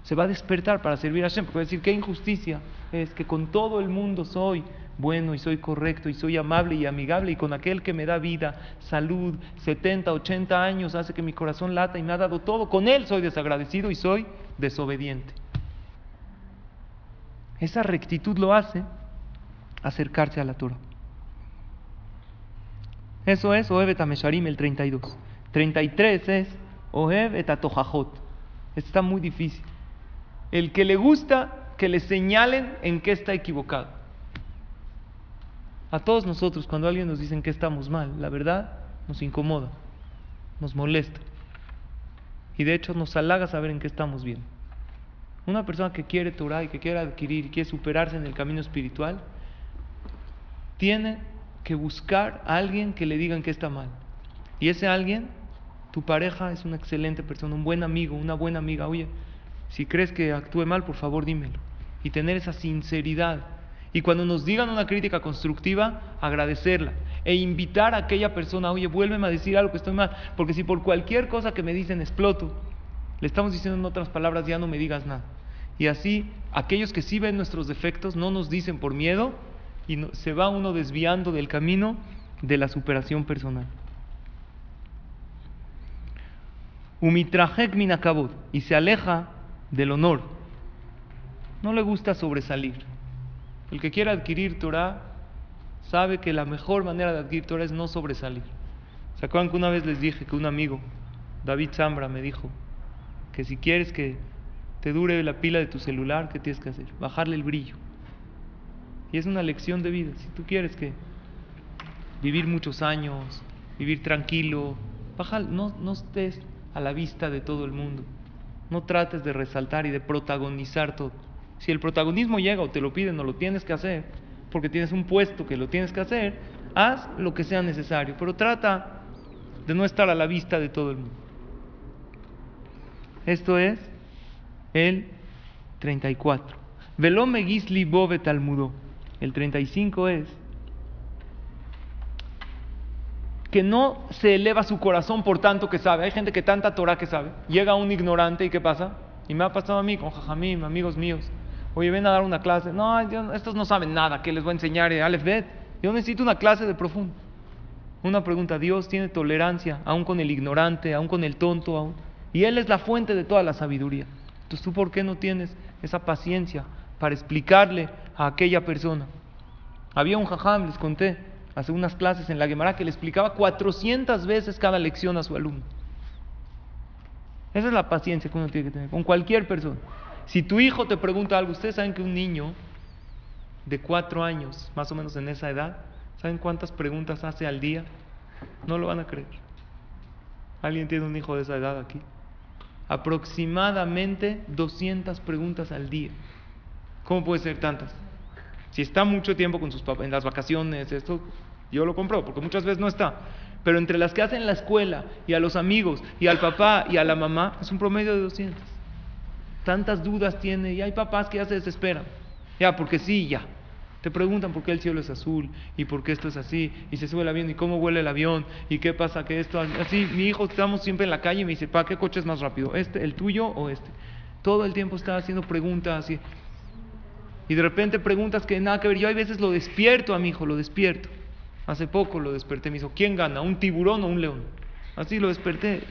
S1: Se va a despertar para servir a Hashem, porque va a decir, qué injusticia es que con todo el mundo soy bueno y soy correcto y soy amable y amigable y con aquel que me da vida, salud, 70, 80 años hace que mi corazón lata y me ha dado todo, con él soy desagradecido y soy desobediente. Esa rectitud lo hace acercarse a la Torah. Eso es Ohev et el 32. 33 es Ohev et Está muy difícil. El que le gusta que le señalen en qué está equivocado. A todos nosotros, cuando alguien nos dice que estamos mal, la verdad nos incomoda, nos molesta. Y de hecho nos halaga saber en qué estamos bien. Una persona que quiere Torah y que quiere adquirir y quiere superarse en el camino espiritual, tiene que buscar a alguien que le digan que está mal. Y ese alguien, tu pareja, es una excelente persona, un buen amigo, una buena amiga. Oye, si crees que actúe mal, por favor dímelo. Y tener esa sinceridad y cuando nos digan una crítica constructiva, agradecerla e invitar a aquella persona, oye, vuélveme a decir algo que estoy mal, porque si por cualquier cosa que me dicen exploto, Le estamos diciendo en otras palabras, ya no me digas nada. Y así, aquellos que sí ven nuestros defectos no nos dicen por miedo y se va uno desviando del camino de la superación personal. Umitrajek minakabot y se aleja del honor. No le gusta sobresalir. El que quiera adquirir Torah sabe que la mejor manera de adquirir Torah es no sobresalir. ¿Se acuerdan que una vez les dije que un amigo, David Zambra, me dijo que si quieres que te dure la pila de tu celular, ¿qué tienes que hacer? Bajarle el brillo. Y es una lección de vida. Si tú quieres que vivir muchos años, vivir tranquilo, baja, no, no estés a la vista de todo el mundo. No trates de resaltar y de protagonizar todo. Si el protagonismo llega o te lo piden o lo tienes que hacer, porque tienes un puesto que lo tienes que hacer, haz lo que sea necesario, pero trata de no estar a la vista de todo el mundo. Esto es el 34. Velome gisli bove talmudo. El 35 es que no se eleva su corazón por tanto que sabe. Hay gente que tanta Torah que sabe. Llega un ignorante y ¿qué pasa? Y me ha pasado a mí con Jajamim, amigos míos. Oye, ven a dar una clase. No, estos no saben nada. ¿Qué les voy a enseñar? Eh, Aleph Bet. Yo necesito una clase de profundo. Una pregunta. Dios tiene tolerancia, aún con el ignorante, aún con el tonto. Aún. Y Él es la fuente de toda la sabiduría. Entonces, ¿tú por qué no tienes esa paciencia para explicarle a aquella persona? Había un jajam, les conté, hace unas clases en la Gemara que le explicaba 400 veces cada lección a su alumno. Esa es la paciencia que uno tiene que tener con cualquier persona. Si tu hijo te pregunta algo, ustedes saben que un niño de cuatro años, más o menos en esa edad, ¿saben cuántas preguntas hace al día? No lo van a creer. ¿Alguien tiene un hijo de esa edad aquí? Aproximadamente 200 preguntas al día. ¿Cómo puede ser tantas? Si está mucho tiempo con sus papás, en las vacaciones, esto, yo lo compro, porque muchas veces no está. Pero entre las que hacen en la escuela, y a los amigos, y al papá, y a la mamá, es un promedio de 200. Tantas dudas tiene, y hay papás que ya se desesperan. Ya, porque sí, ya. Te preguntan por qué el cielo es azul, y por qué esto es así, y se sube el avión, y cómo huele el avión, y qué pasa que esto, así. Mi hijo, estamos siempre en la calle y me dice, ¿para qué coche es más rápido? ¿Este, el tuyo o este? Todo el tiempo está haciendo preguntas, y y de repente preguntas que nada que ver. Yo hay veces lo despierto a mi hijo, lo despierto. Hace poco lo desperté, me dijo, ¿quién gana? ¿Un tiburón o un león? Así lo desperté.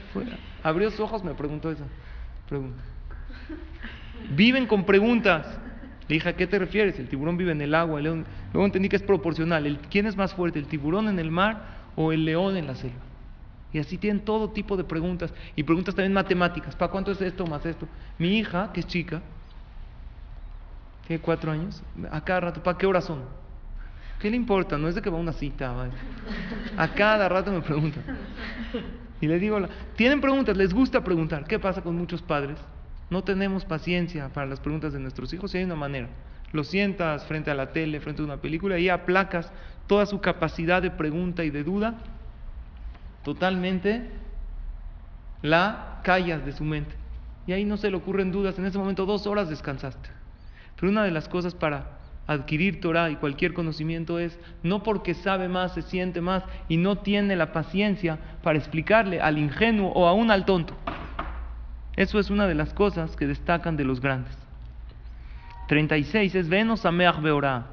S1: Abrió sus ojos, me preguntó esa pregunta. Viven con preguntas. Le dije, ¿a qué te refieres? El tiburón vive en el agua, el león. Luego entendí que es proporcional. El, ¿Quién es más fuerte, el tiburón en el mar o el león en la selva? Y así tienen todo tipo de preguntas. Y preguntas también matemáticas. ¿Para cuánto es esto más esto? Mi hija, que es chica, tiene cuatro años, a cada rato, ¿para qué hora son? ¿Qué le importa? No es de que va a una cita. A cada rato me preguntan. Y le digo, tienen preguntas, les gusta preguntar. ¿Qué pasa con muchos padres? No tenemos paciencia para las preguntas de nuestros hijos y hay una manera. Lo sientas frente a la tele, frente a una película y aplacas toda su capacidad de pregunta y de duda. Totalmente la callas de su mente. Y ahí no se le ocurren dudas. En ese momento dos horas descansaste. Pero una de las cosas para adquirir Torah y cualquier conocimiento es no porque sabe más, se siente más y no tiene la paciencia para explicarle al ingenuo o aún al tonto. Eso es una de las cosas que destacan de los grandes. 36 es Venos Ameach Beorah.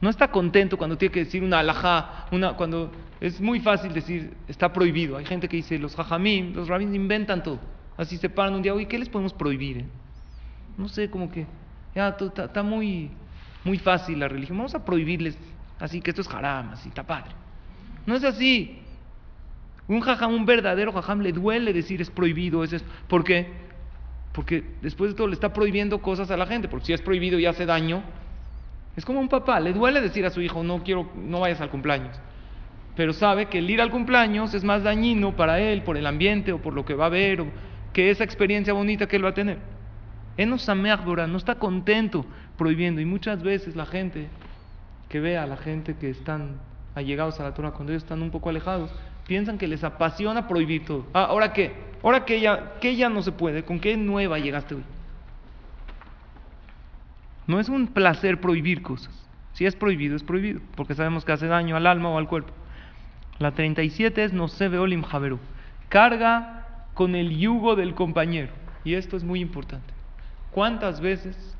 S1: No está contento cuando tiene que decir una alajá, una, cuando es muy fácil decir está prohibido. Hay gente que dice los jajamim, los rabinos inventan todo. Así se paran un día, oye, ¿qué les podemos prohibir? Eh? No sé, como que ya está muy, muy fácil la religión. Vamos a prohibirles así que esto es haram, así está padre. No es así. Un jajam, un verdadero jajam, le duele decir es prohibido. Es, ¿Por qué? Porque después de todo le está prohibiendo cosas a la gente. Porque si es prohibido y hace daño. Es como un papá, le duele decir a su hijo, no quiero, no vayas al cumpleaños. Pero sabe que el ir al cumpleaños es más dañino para él, por el ambiente o por lo que va a ver, o que esa experiencia bonita que él va a tener no está contento prohibiendo. Y muchas veces la gente que ve a la gente que están allegados a la Torah, cuando ellos están un poco alejados, piensan que les apasiona prohibir todo. Ah, ¿ahora qué? ¿Ahora qué ya, qué ya no se puede? ¿Con qué nueva llegaste hoy? No es un placer prohibir cosas. Si es prohibido, es prohibido, porque sabemos que hace daño al alma o al cuerpo. La 37 es no se ve olim javeru. Carga con el yugo del compañero. y esto es muy importante, ¿cuántas veces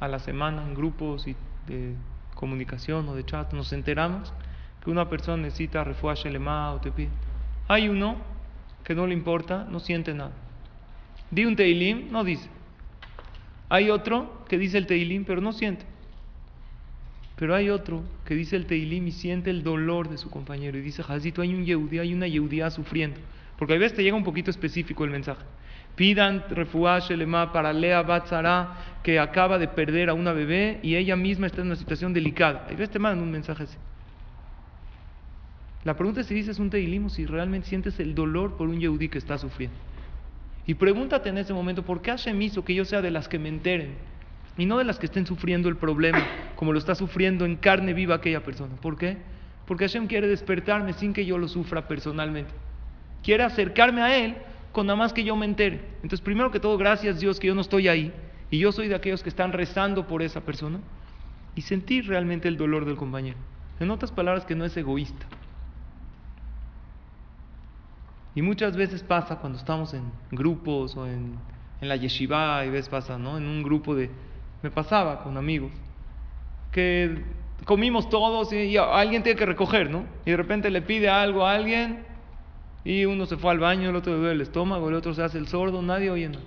S1: a la semana en grupos de comunicación o de chat nos enteramos una persona necesita lema o te pide? Hay uno que no le importa, no siente nada. Di un teilim, no dice. Hay otro que dice el teilim, pero no siente. Pero hay otro que dice el Teilim y siente el dolor de su compañero. Y dice, Jazito, hay un Yehudí, hay una Yehudía sufriendo. Porque a veces te llega un poquito específico el mensaje. Pidan refuash elema para Lea Batzara, que acaba de perder a una bebé y ella misma está en una situación delicada. A veces te mandan un mensaje así. La pregunta es si dices un Teilim si realmente sientes el dolor por un Yehudí que está sufriendo. Y pregúntate en ese momento, ¿por qué Hashem hizo que yo sea de las que me enteren y no de las que estén sufriendo el problema, como lo está sufriendo en carne viva aquella persona. ¿Por qué? Porque Hashem quiere despertarme sin que yo lo sufra personalmente. Quiere acercarme a Él con nada más que yo me entere. Entonces, primero que todo, gracias Dios que yo no estoy ahí y yo soy de aquellos que están rezando por esa persona y sentir realmente el dolor del compañero. En otras palabras, que no es egoísta. Y muchas veces pasa cuando estamos en grupos o en, en la yeshiva, y ves pasa, ¿no? En un grupo de, me pasaba con amigos, que comimos todos y, alguien tiene que recoger, ¿no? Y de repente le pide algo a alguien y uno se fue al baño, el otro le duele el estómago, el otro se hace el sordo, nadie oye nada.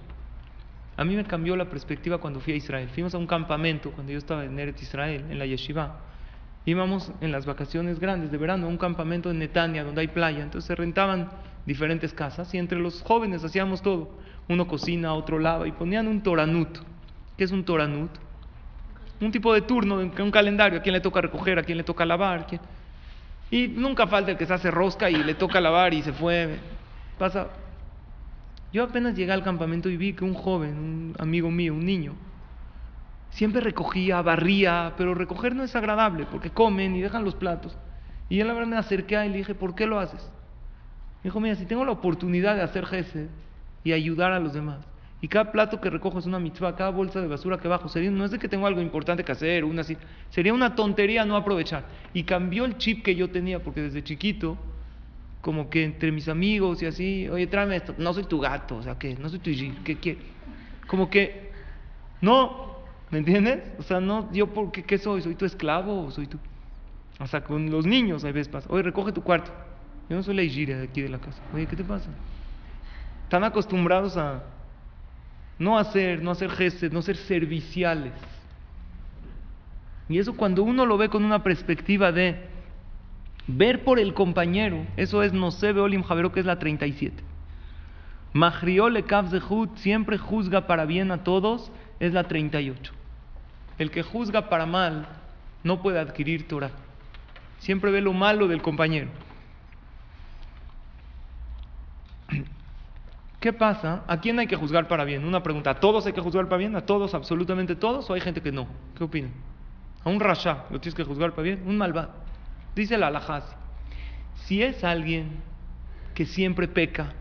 S1: A mí me cambió la perspectiva cuando fui a Israel. Fuimos a un campamento cuando yo estaba en Eretz Israel, en la yeshiva. Íbamos en las vacaciones grandes de verano a un campamento en Netania donde hay playa. Entonces se rentaban diferentes casas y entre los jóvenes hacíamos todo. Uno cocina, otro lava y ponían un toranut. ¿Qué es un Toranut? Un tipo de turno, un calendario, a quién le toca recoger, a quién le toca lavar. Y nunca falta el que se hace rosca y le toca lavar y se fue. Pasa. Yo apenas llegué al campamento y vi que un joven, un amigo mío, un niño, siempre recogía, barría, pero recoger no es agradable porque comen y dejan los platos. Y yo la verdad me acerqué a él y le dije, ¿por qué lo haces? Dijo, mira, si tengo la oportunidad de hacer jefe y ayudar a los demás, y cada plato que recojo es una mitzvah, cada bolsa de basura que bajo. Sería, no es de que tengo algo importante que hacer, una así. Sería una tontería no aprovechar. Y cambió el chip que yo tenía, porque desde chiquito, como que entre mis amigos y así, oye, tráeme esto. No soy tu gato, o sea, ¿qué? No soy tu gir, ¿qué quieres? Como que, no, ¿me entiendes? O sea, no, yo, ¿por qué, soy? ¿Soy tu esclavo soy tu.? O sea, con los niños a veces pasa. Oye, recoge tu cuarto. Yo no soy la Igiria de aquí de la casa. Oye, ¿qué te pasa? Están acostumbrados a no hacer, no hacer gestos, no ser serviciales. Y eso cuando uno lo ve con una perspectiva de ver por el compañero, eso es no ve olim javero, que es la 37. Mahriole Zehut siempre juzga para bien a todos, es la 38. El que juzga para mal no puede adquirir Torah. Siempre ve lo malo del compañero. ¿Qué pasa? ¿A quién hay que juzgar para bien? Una pregunta. ¿A todos hay que juzgar para bien? ¿A todos, absolutamente todos? ¿O hay gente que no? ¿Qué opinan? A un rasha lo tienes que juzgar para bien. Un malvado. Dice la alajasi. Si es alguien que siempre peca,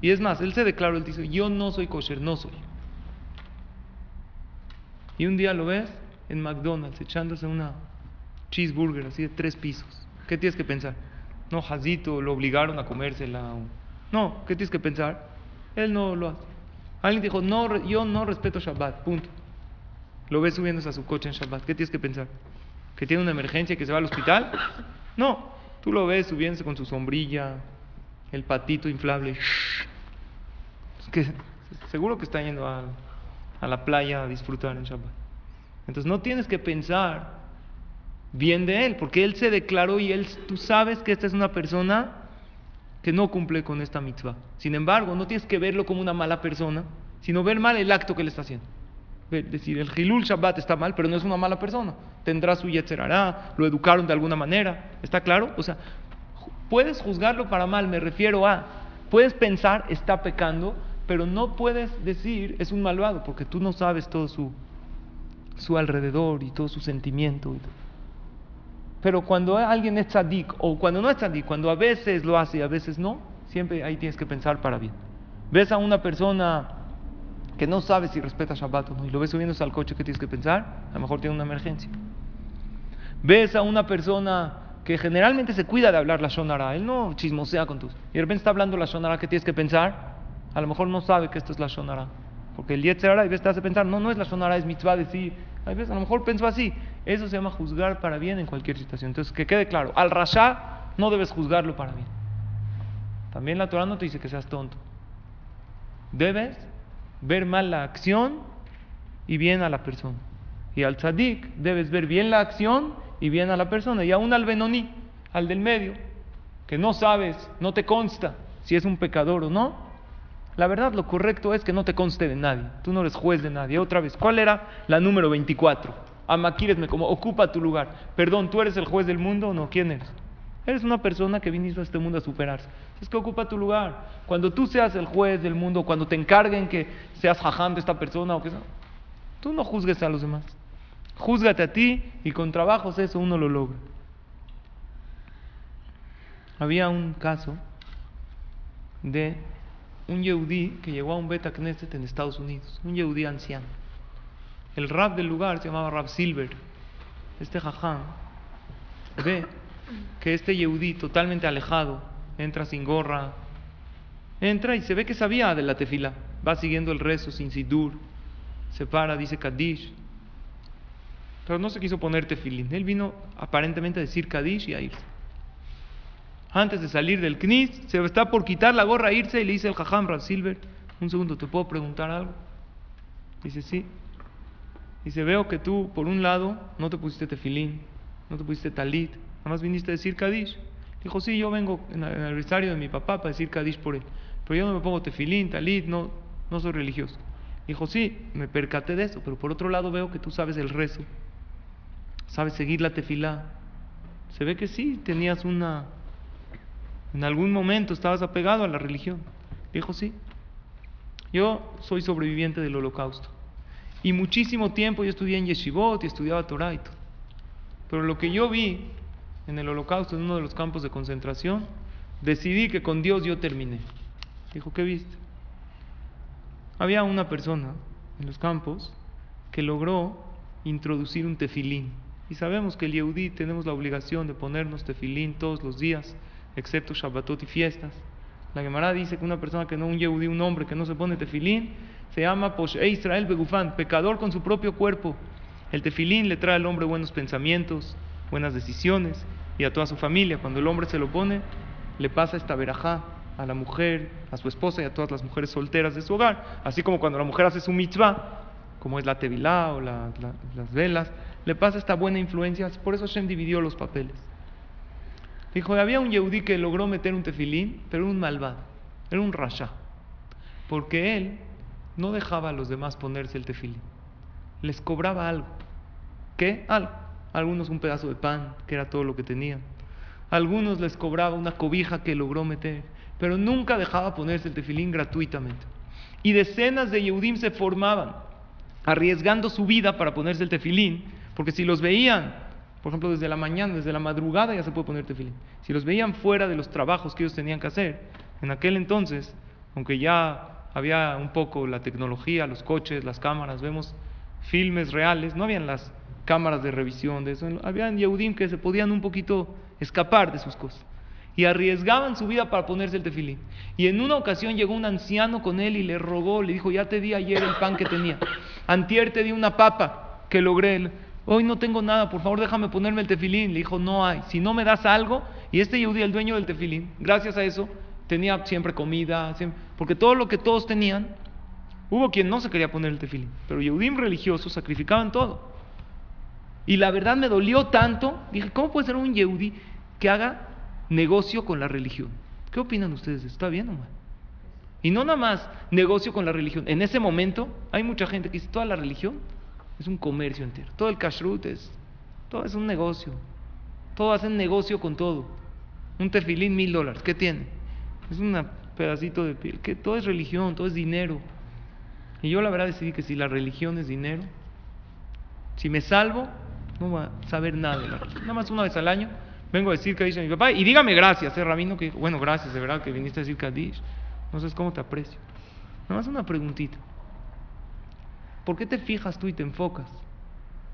S1: y es más, él se declaró, él dice, yo no soy kosher, no soy. Y un día lo ves en McDonald's echándose una cheeseburger así de tres pisos. ¿Qué tienes que pensar? No, Jazito, lo obligaron a comérsela. No, ¿qué tienes que pensar? Él no lo hace. Alguien dijo, no, yo no respeto Shabbat, punto. Lo ves subiéndose a su coche en Shabbat. ¿Qué tienes que pensar? ¿Que tiene una emergencia y que se va al hospital? No, tú lo ves subiéndose con su sombrilla, el patito inflable. que seguro que está yendo a, a la playa a disfrutar en Shabbat. Entonces no tienes que pensar bien de él, porque él se declaró y él, tú sabes que esta es una persona que no cumple con esta mitzvah. Sin embargo, no tienes que verlo como una mala persona, sino ver mal el acto que le está haciendo. Es decir, el Hilul Shabbat está mal, pero no es una mala persona. Tendrá su Yetzerará, lo educaron de alguna manera. ¿Está claro? O sea, puedes juzgarlo para mal, me refiero a, puedes pensar, está pecando, pero no puedes decir, es un malvado, porque tú no sabes todo su, su alrededor y todo su sentimiento. Y todo. Pero cuando alguien es tzadik o cuando no es tzadik, cuando a veces lo hace y a veces no, siempre ahí tienes que pensar para bien. Ves a una persona que no sabe si respeta Shabbat o no y lo ves subiéndose al coche, ¿qué tienes que pensar? A lo mejor tiene una emergencia. Ves a una persona que generalmente se cuida de hablar la shonara, él no chismosea con tus. Y de repente está hablando la shonara, ¿qué tienes que pensar? a lo mejor no sabe que esto es la Shonara. Porque el Yetzerara a veces te hace pensar, no, no es la Shonara, es mitzvah decir. A veces a lo mejor pensó así. Eso se llama juzgar para bien en cualquier situación. Entonces, que quede claro, al Rasha no debes juzgarlo para bien. También la Torah no te dice que seas tonto. Debes ver mal la acción y bien a la persona. Y al tzadik debes ver bien la acción y bien a la persona. Y aún al benoní, al del medio, que no sabes, no te consta si es un pecador o no. La verdad, lo correcto es que no te conste de nadie. Tú no eres juez de nadie. Otra vez, ¿cuál era la número 24? Amaquiresme como ocupa tu lugar. Perdón, ¿tú eres el juez del mundo o no? ¿Quién eres? Eres una persona que viniste a este mundo a superarse. Es que ocupa tu lugar. Cuando tú seas el juez del mundo, cuando te encarguen que seas jajam de esta persona o que sea, tú no juzgues a los demás. Júzgate a ti y con trabajos eso uno lo logra. Había un caso de un yehudí que llegó a un beta Knesset en Estados Unidos, un yehudí anciano. El rab del lugar se llamaba Rab Silver. Este jajam ve que este yehudí totalmente alejado entra sin gorra, entra y se ve que sabía de la tefila, va siguiendo el rezo sin sidur, se para, dice Kaddish, pero no se quiso poner tefilín. Él vino aparentemente a decir Kaddish y a irse. Antes de salir del Knis, se está por quitar la gorra, a irse y le dice el Jajam Rab Silver, un segundo, ¿te puedo preguntar algo? Dice, sí. Dice, veo que tú, por un lado, no te pusiste tefilín, no te pusiste talit, nada más viniste a decir Kadish. Dijo, sí, yo vengo en el aniversario de mi papá para decir Kadish por él, pero yo no me pongo tefilín, talit, no, no soy religioso. Dijo, sí, me percaté de eso, pero por otro lado veo que tú sabes el rezo, sabes seguir la tefilá. Se ve que sí, tenías una... En algún momento estabas apegado a la religión. Dijo, sí. Yo soy sobreviviente del holocausto. Y muchísimo tiempo yo estudié en Yeshivot y estudiaba Torah y todo. Pero lo que yo vi en el holocausto, en uno de los campos de concentración, decidí que con Dios yo terminé. Dijo, ¿qué viste? Había una persona en los campos que logró introducir un tefilín. Y sabemos que el Yehudí tenemos la obligación de ponernos tefilín todos los días, excepto Shabbatot y fiestas. La Gemara dice que una persona que no, un Yehudí, un hombre que no se pone tefilín, se llama Poshe Israel Begufán, pecador con su propio cuerpo. El tefilín le trae al hombre buenos pensamientos, buenas decisiones y a toda su familia. Cuando el hombre se lo pone, le pasa esta verajá a la mujer, a su esposa y a todas las mujeres solteras de su hogar. Así como cuando la mujer hace su mitzvah, como es la tevilá o las velas, le pasa esta buena influencia. Por eso Hashem dividió los papeles. Dijo, había un yehudí que logró meter un tefilín, pero un malvado, era un rasha. Porque él no dejaba a los demás ponerse el tefilín. Les cobraba algo. ¿Qué? Algo. Algunos un pedazo de pan, que era todo lo que tenían. Algunos les cobraba una cobija que logró meter. Pero nunca dejaba ponerse el tefilín gratuitamente. Y decenas de Yehudim se formaban, arriesgando su vida para ponerse el tefilín, porque si los veían, por ejemplo, desde la mañana, desde la madrugada ya se puede poner tefilín. Si los veían fuera de los trabajos que ellos tenían que hacer, en aquel entonces, aunque ya había un poco la tecnología, los coches, las cámaras, vemos filmes reales, no habían las cámaras de revisión de eso, habían Yehudim que se podían un poquito escapar de sus cosas y arriesgaban su vida para ponerse el tefilín. Y en una ocasión llegó un anciano con él y le rogó, le dijo, ya te di ayer el pan que tenía, antier te di una papa que logré, hoy no tengo nada, por favor déjame ponerme el tefilín. Le dijo, no hay, si no me das algo, y este Yehudí, el dueño del tefilín, gracias a eso, tenía siempre comida, porque todo lo que todos tenían, hubo quien no se quería poner el tefilín, pero Yehudim religiosos sacrificaban todo. Y la verdad me dolió tanto, dije, ¿cómo puede ser un Yehudí que haga negocio con la religión? ¿Qué opinan ustedes? ¿Está bien o mal? Y no nada más negocio con la religión. En ese momento hay mucha gente que dice, toda la religión es un comercio entero. Todo el kashrut es, todo es un negocio. Todos hacen negocio con todo. Un tefilín, mil dólares. ¿Qué tiene? Es un pedacito de piel. Que todo es religión, todo es dinero. Y yo la verdad decidí que si la religión es dinero, si me salvo, no voy a saber nada de la religión. Nada más una vez al año vengo a decir Kadish a mi papá y dígame gracias, eh, Rabino, que bueno, gracias, de verdad que viniste a decir Kadish. No sabes cómo te aprecio. Nada más una preguntita. ¿Por qué te fijas tú y te enfocas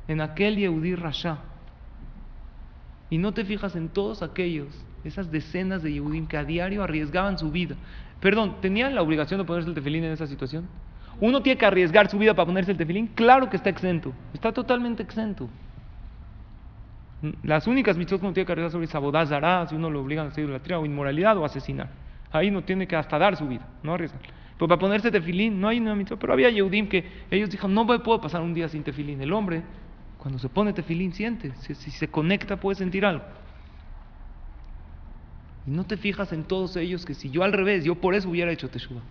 S1: en aquel Yehudí Rasha? Y no te fijas en todos aquellos esas decenas de Yehudim que a diario arriesgaban su vida. Perdón, ¿tenían la obligación de ponerse el tefilín en esa situación? ¿Uno tiene que arriesgar su vida para ponerse el tefilín? Claro que está exento, está totalmente exento. Las únicas mitzvot que uno tiene que arriesgar sobre es si uno lo obliga a hacer idolatría o inmoralidad o asesinar. Ahí no tiene que hasta dar su vida, no arriesgar. Pero para ponerse tefilín no hay una mitzvot. Pero había Yehudim que ellos dijeron, no puedo pasar un día sin tefilín. El hombre, cuando se pone tefilín, siente. Si, si se conecta puede sentir algo. Y no te fijas en todos ellos que si yo al revés, yo por eso hubiera hecho teshuva.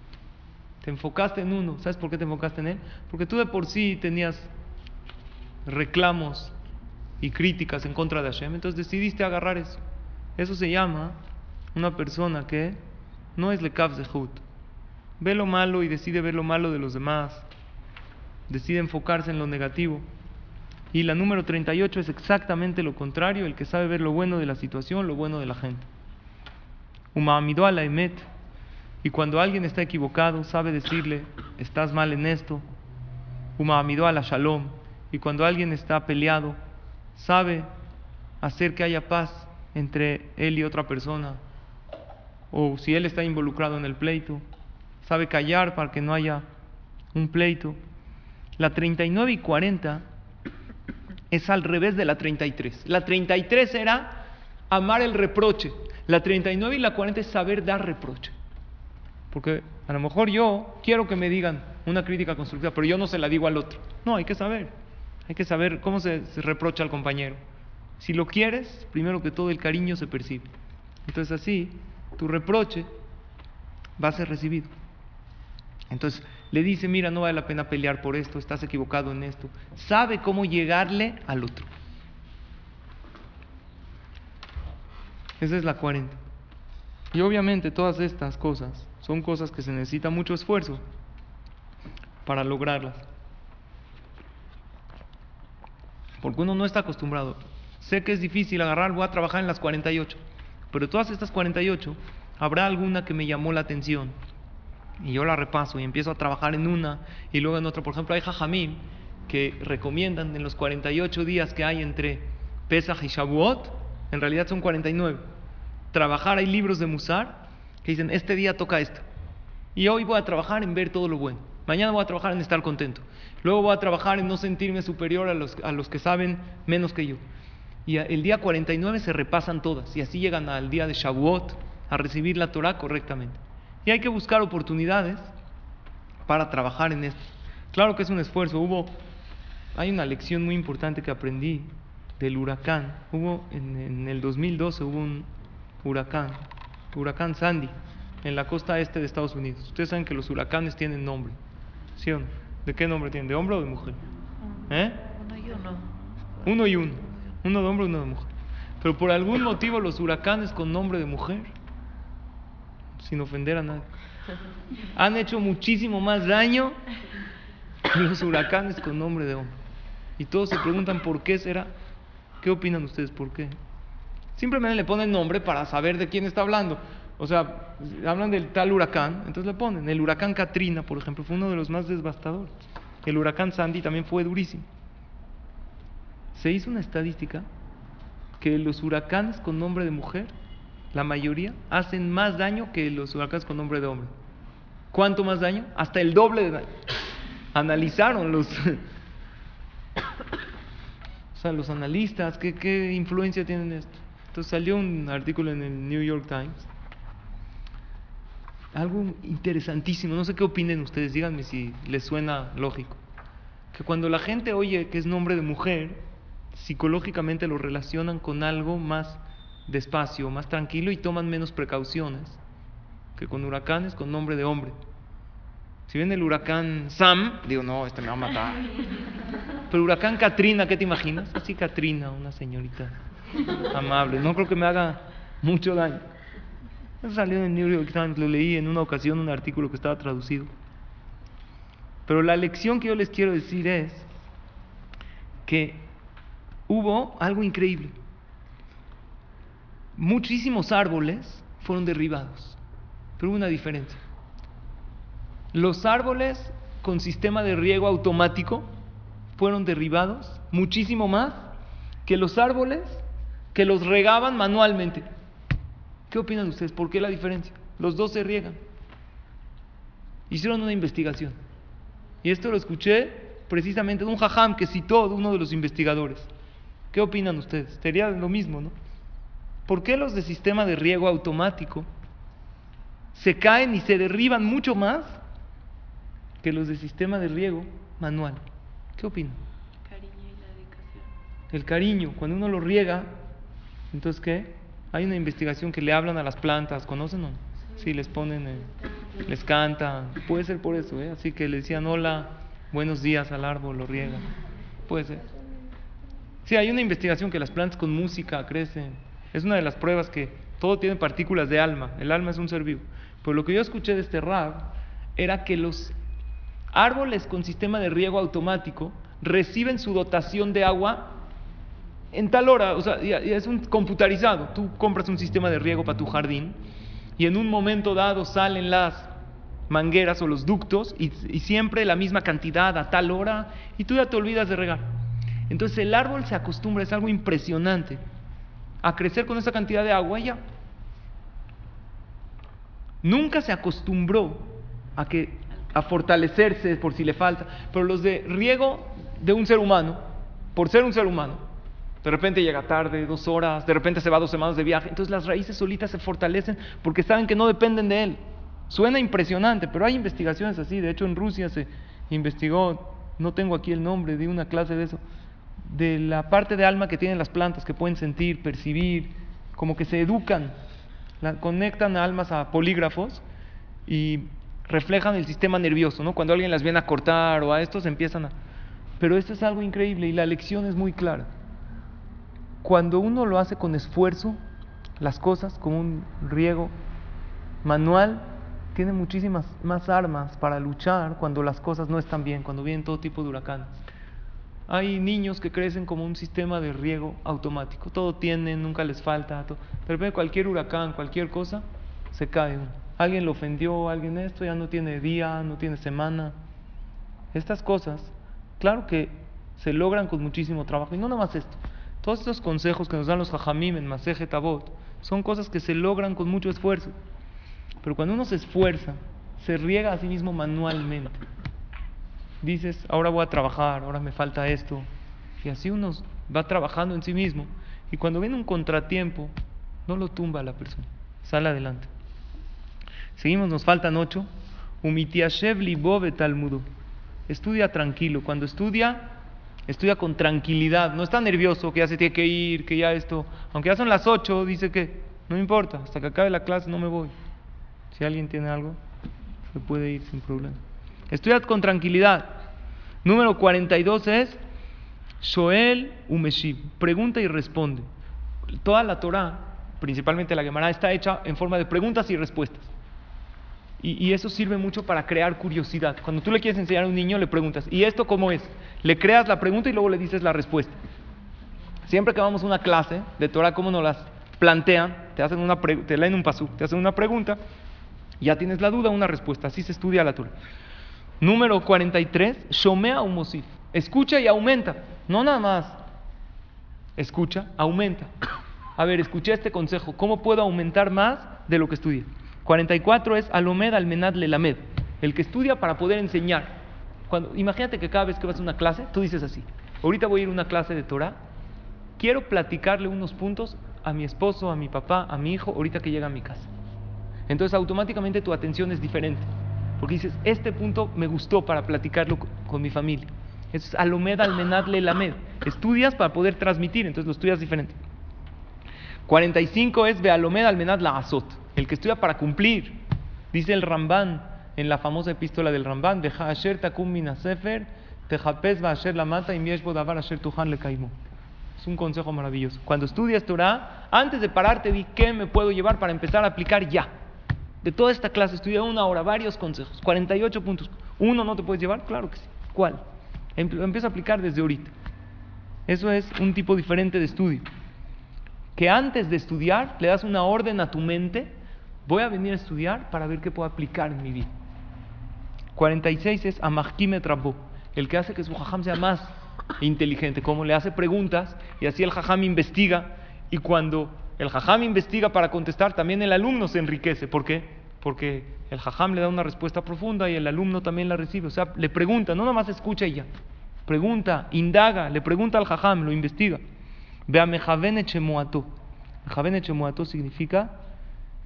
S1: Te enfocaste en uno. ¿Sabes por qué te enfocaste en él? Porque tú de por sí tenías reclamos y críticas en contra de Hashem. Entonces decidiste agarrar eso. Eso se llama una persona que no es lekav zehut. Ve lo malo y decide ver lo malo de los demás. Decide enfocarse en lo negativo. Y la número 38 es exactamente lo contrario, el que sabe ver lo bueno de la situación, lo bueno de la gente. Umamido a la emet. Y cuando alguien está equivocado, sabe decirle, estás mal en esto. Umamido a la shalom. Y cuando alguien está peleado, sabe hacer que haya paz entre él y otra persona. O si él está involucrado en el pleito, sabe callar para que no haya un pleito. La 39 y 40 es al revés de la 33. La 33 era amar el reproche. La 39 y la 40 es saber dar reproche. Porque a lo mejor yo quiero que me digan una crítica constructiva, pero yo no se la digo al otro. No, hay que saber. Hay que saber cómo se, reprocha al compañero. Si lo quieres, primero que todo el cariño se percibe. Entonces así, tu reproche va a ser recibido. Entonces le dice, mira, no vale la pena pelear por esto, estás equivocado en esto. Sabe cómo llegarle al otro. Esa es la 40. Y obviamente todas estas cosas son cosas que se necesita mucho esfuerzo para lograrlas. Porque uno no está acostumbrado. Sé que es difícil agarrar, voy a trabajar en las 48. Pero todas estas 48, habrá alguna que me llamó la atención. Y yo la repaso y empiezo a trabajar en una y luego en otra. Por ejemplo, hay Jajamim que recomiendan en los 48 días que hay entre Pesach y Shavuot, en realidad son 49. Trabajar, hay libros de Musar que dicen, este día toca esto. Y hoy voy a trabajar en ver todo lo bueno. Mañana voy a trabajar en estar contento. Luego voy a trabajar en no sentirme superior a los, a los que saben menos que yo. Y el día 49 se repasan todas y así llegan al día de Shavuot a recibir la Torah correctamente. Y hay que buscar oportunidades para trabajar en esto. Claro que es un esfuerzo. Hubo, hay una lección muy importante que aprendí del huracán. Hubo en, en el 2012 hubo un huracán, huracán Sandy, en la costa este de Estados Unidos. Ustedes saben que los huracanes tienen nombre. ¿Sí o no? ¿De qué nombre tienen? ¿De hombre o de mujer?
S2: ¿Eh? Uno y uno.
S1: Uno y uno. Uno de hombre y uno de mujer. Pero por algún motivo los huracanes con nombre de mujer, sin ofender a nadie, han hecho muchísimo más daño que los huracanes con nombre de hombre. Y todos se preguntan por qué será. ¿Qué opinan ustedes? ¿Por qué? Simplemente le ponen nombre para saber de quién está hablando. O sea, hablan del tal huracán, entonces le ponen. El huracán Katrina, por ejemplo, fue uno de los más devastadores. El huracán Sandy también fue durísimo. Se hizo una estadística que los huracanes con nombre de mujer, la mayoría, hacen más daño que los huracanes con nombre de hombre. ¿Cuánto más daño? Hasta el doble de daño. Analizaron los, o sea, los analistas, ¿qué, qué influencia tienen esto? Entonces salió un artículo en el New York Times algo interesantísimo, no sé qué opinen ustedes, díganme si les suena lógico, que cuando la gente oye que es nombre de mujer, psicológicamente lo relacionan con algo más despacio, más tranquilo y toman menos precauciones que con huracanes con nombre de hombre. Si viene el huracán Sam, digo, no, este me va a matar. Pero huracán Katrina, ¿qué te imaginas? Así Katrina, una señorita amable. No creo que me haga mucho daño. Salió en New York Times, lo leí en una ocasión, un artículo que estaba traducido. Pero la lección que yo les quiero decir es que hubo algo increíble. Muchísimos árboles fueron derribados, pero hubo una diferencia. Los árboles con sistema de riego automático fueron derribados muchísimo más que los árboles que los regaban manualmente. ¿Qué opinan ustedes? ¿Por qué la diferencia? Los dos se riegan. Hicieron una investigación. Y esto lo escuché precisamente de un jajam que citó de uno de los investigadores. ¿Qué opinan ustedes? Sería lo mismo, ¿no? ¿Por qué los de sistema de riego automático se caen y se derriban mucho más que los de sistema de riego manual? ¿Qué opinan?
S2: Cariño y la dedicación.
S1: El cariño, cuando uno lo riega, entonces ¿qué? Hay una investigación que le hablan a las plantas, ¿conocen o no? Sí, les ponen, eh, les cantan, puede ser por eso, ¿eh? Así que le decían hola, buenos días al árbol, lo riegan, puede ser. Sí, hay una investigación que las plantas con música crecen, es una de las pruebas que todo tiene partículas de alma, el alma es un ser vivo. Pero lo que yo escuché de este rab era que los árboles con sistema de riego automático reciben su dotación de agua en tal hora, o sea, ya- es un computarizado. Tú compras un sistema de riego para tu jardín y en un momento dado salen las mangueras o los ductos y, y siempre la misma cantidad a tal hora y tú ya te olvidas de regar. Entonces el árbol se acostumbra, es algo impresionante, a crecer con esa cantidad de agua ya. Nunca se acostumbró a, que, a fortalecerse por si le falta. Pero los de riego de un ser humano, por ser un ser humano, de repente llega tarde, dos horas, de repente se va dos semanas de viaje. Entonces las raíces solitas se fortalecen porque saben que no dependen de él. Suena impresionante, pero hay investigaciones así. De hecho, en Rusia se investigó, no tengo aquí el nombre, de una clase de eso, de la parte de alma que tienen las plantas, que pueden sentir, percibir, como que se educan, la- conectan almas a polígrafos y reflejan el sistema nervioso, ¿no? Cuando alguien las viene a cortar o a estos empiezan a... Pero esto es algo increíble y la lección es muy clara. Cuando uno lo hace con esfuerzo, las cosas, como un riego manual, tiene muchísimas más armas para luchar cuando las cosas no están bien, cuando vienen todo tipo de huracanes. Hay niños que crecen como un sistema de riego automático. Todo tienen, nunca les falta. todo. De repente cualquier huracán, cualquier cosa, se cae uno. Alguien lo ofendió, alguien esto, ya no tiene día, no tiene semana. Estas cosas, claro que se logran con muchísimo trabajo. Y no nada más esto. Todos estos consejos que nos dan los jajamim en Maseje Tabot son cosas que se logran con mucho esfuerzo. Pero cuando uno se esfuerza, se riega a sí mismo manualmente. Dices, ahora voy a trabajar, ahora me falta esto. Y así uno va trabajando en sí mismo. Y cuando viene un contratiempo, no lo tumba a la persona. Sale adelante. Seguimos, nos faltan ocho. Estudia tranquilo. Cuando estudia, estudia con tranquilidad. No está nervioso que ya se tiene que ir, que ya esto. Aunque ya son las ocho, dice que no importa. Hasta que acabe la clase no me voy. Si alguien tiene algo, se puede ir sin problema. Estudia con tranquilidad. Número 42 es Shoel Umeshib. Pregunta y responde. Toda la Torah, principalmente la Gemara, está hecha en forma de preguntas y respuestas. Y, eso sirve mucho para crear curiosidad. Cuando tú le quieres enseñar a un niño, le preguntas, ¿y esto cómo es? Le creas la pregunta y luego le dices la respuesta. Siempre que vamos a una clase de Torah, ¿cómo nos las plantean? Te, hacen una te leen un pasú, te hacen una pregunta, ya tienes la duda, una respuesta. Así se estudia la Torah. Número 43, Shomea Umosif. Escucha y aumenta. No nada más. Escucha, aumenta. A ver, escuché este consejo. ¿Cómo puedo aumentar más de lo que estudié? 44 es Alomed Almenad Lelamed. El que estudia para poder enseñar. Cuando, imagínate que cada vez que vas a una clase, tú dices así. Ahorita voy a ir a una clase de Torah. Quiero platicarle unos puntos a mi esposo, a mi papá, a mi hijo, ahorita que llega a mi casa. Entonces automáticamente tu atención es diferente. Porque dices, este punto me gustó para platicarlo con, mi familia. Eso es alomed almenad lelamed. Estudias para poder transmitir, entonces lo estudias diferente. 45 es Bealomed almenad la azot. El que estudia para cumplir. Dice el Ramban en la famosa epístola del Ramban, Beja asher takum min sefer, tejapez va asher la mata y miesh bodavar asher tuhan le kaimo. Es un consejo maravilloso. Cuando estudias Torah, antes de pararte, di qué me puedo llevar para empezar a aplicar ya. De toda esta clase, estudia una hora, varios consejos, 48 puntos. ¿Uno no te puedes llevar? Claro que sí. ¿Cuál? Em- Lo empiezo a aplicar desde ahorita. Eso es un tipo diferente de estudio. Que antes de estudiar le das una orden a tu mente, voy a venir a estudiar para ver qué puedo aplicar en mi vida. 46 es Amahkime Trabó, el que hace que su jajam sea más inteligente, como le hace preguntas y así el jajam investiga y cuando El jajam investiga para contestar, también el alumno se enriquece. ¿Por qué? Porque el jajam le da una respuesta profunda y el alumno también la recibe. O sea, le pregunta, no nada más escucha y ya. Pregunta, indaga, le pregunta al jajam, lo investiga. Vea mejavene chemuato. Mejavene chemuato significa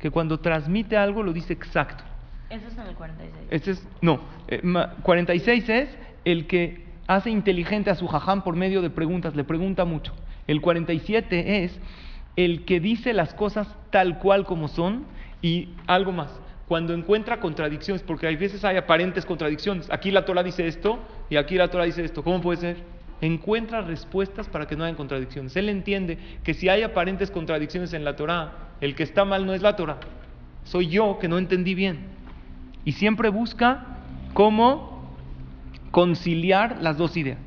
S1: que cuando transmite algo lo dice exacto.
S3: Eso es en el 46.
S1: Este es, no, eh, ma- 46 es el que hace inteligente a su jajam por medio de preguntas, le pregunta mucho. El 47 es el que dice las cosas tal cual como son y algo más. Cuando encuentra contradicciones, porque hay veces hay aparentes contradicciones. Aquí la Torah dice esto y aquí la Torah dice esto. ¿Cómo puede ser? Encuentra respuestas para que no haya contradicciones. Él entiende que si hay aparentes contradicciones en la Torah, el que está mal no es la Torah. Soy yo que no entendí bien y siempre busca cómo conciliar las dos ideas.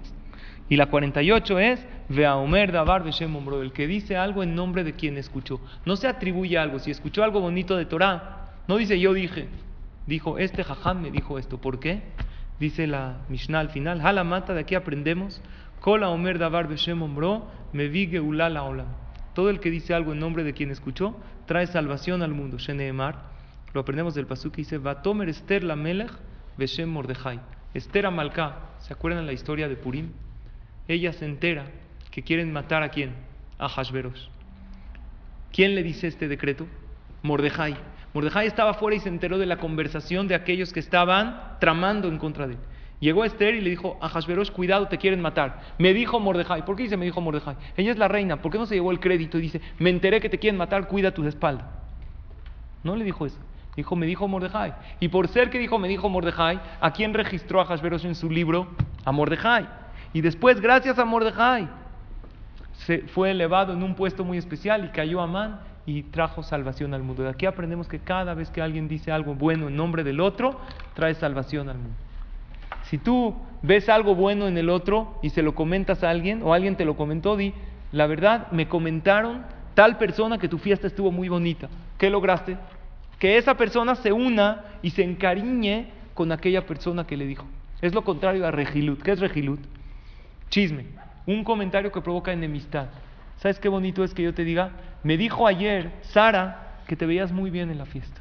S1: Y la 48 es Veaomer Dabar Beshem el que dice algo en nombre de quien escuchó. No se atribuye algo. Si escuchó algo bonito de Torah, no dice yo dije. Dijo, este jajam me dijo esto. ¿Por qué? Dice la Mishnah al final. Halamata, de aquí aprendemos. Kola Omer Dabar Beshem Ombro, me vi Geulah la olam. Todo el que dice algo en nombre de quien escuchó, trae salvación al mundo. Sheneemar, lo aprendemos del pasuk que dice, Vatomer Esther la Melech Beshem Mordejai. Esther Amalcá, ¿se acuerdan la historia de Purim? Ella se entera que quieren matar a quién? A Hashverosh. ¿Quién le dice este decreto? Mordejai. Mordejai estaba fuera y se enteró de la conversación de aquellos que estaban tramando en contra de él. Llegó Esther y le dijo a Hashverosh, cuidado, te quieren matar. Me dijo Mordejai. ¿Por qué dice me dijo Mordejai? Ella es la reina. ¿Por qué no se llevó el crédito y dice, me enteré que te quieren matar, cuida tu espalda? No le dijo eso. Dijo, me dijo Mordejai. Y por ser que dijo, me dijo Mordejai, ¿a quién registró a Hashverosh en su libro? A Mordejai. Y después, gracias a Mordejai, se fue elevado en un puesto muy especial y cayó Amán y trajo salvación al mundo. De aquí aprendemos que cada vez que alguien dice algo bueno en nombre del otro, trae salvación al mundo. Si tú ves algo bueno en el otro y se lo comentas a alguien o alguien te lo comentó, di, la verdad, me comentaron tal persona que tu fiesta estuvo muy bonita. ¿Qué lograste? Que esa persona se una y se encariñe con aquella persona que le dijo. Es lo contrario a regilut. ¿Qué es regilut? Chisme. Un comentario que provoca enemistad. ¿Sabes qué bonito es que yo te diga? Me dijo ayer Sara que te veías muy bien en la fiesta.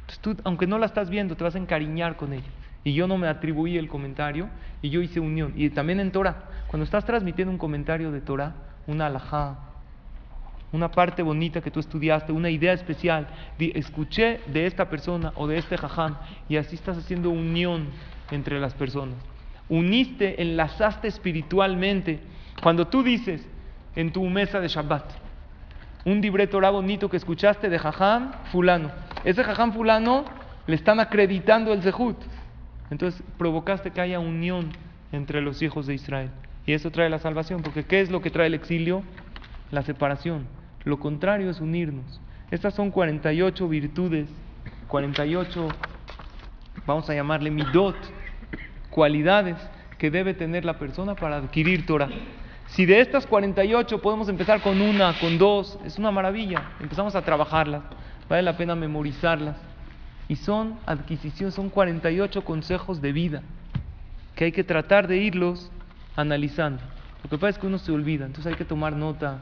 S1: Entonces tú, aunque no la estás viendo, te vas a encariñar con ella. Y yo no me atribuí el comentario y yo hice unión. Y también en Torah, cuando estás transmitiendo un comentario de Torah, una alajá, una parte bonita que tú estudiaste, una idea especial, di, escuché de esta persona o de este jajam, y así estás haciendo unión entre las personas. Uniste, enlazaste espiritualmente. Cuando tú dices en tu mesa de Shabbat, un dibre Torah bonito que escuchaste de jajam fulano, ese jajam fulano le están acreditando el zehut. Entonces provocaste que haya unión entre los hijos de Israel. Y eso trae la salvación, porque ¿qué es lo que trae el exilio? La separación. Lo contrario es unirnos. Estas son 48 virtudes, 48, vamos a llamarle midot, cualidades que debe tener la persona para adquirir Torah. Si de estas 48 podemos empezar con una, con dos, es una maravilla. Empezamos a trabajarlas, vale la pena memorizarlas. Y son adquisiciones, son 48 consejos de vida que hay que tratar de irlos analizando. Lo que pasa es que uno se olvida, entonces hay que tomar nota,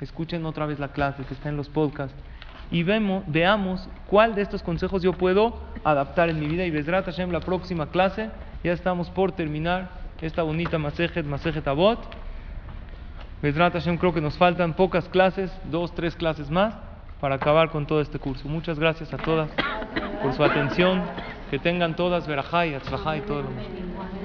S1: escuchen otra vez la clase que está en los podcasts y veamos cuál de estos consejos yo puedo adaptar en mi vida. Y Besrat Hashem, la próxima clase, ya estamos por terminar esta bonita Masejet, Masejet Abot. Besrat Hashem, creo que nos faltan pocas clases, dos, tres clases más, para acabar con todo este curso. Muchas gracias a todas por su atención. Que tengan todas verajá y todo lo mejor.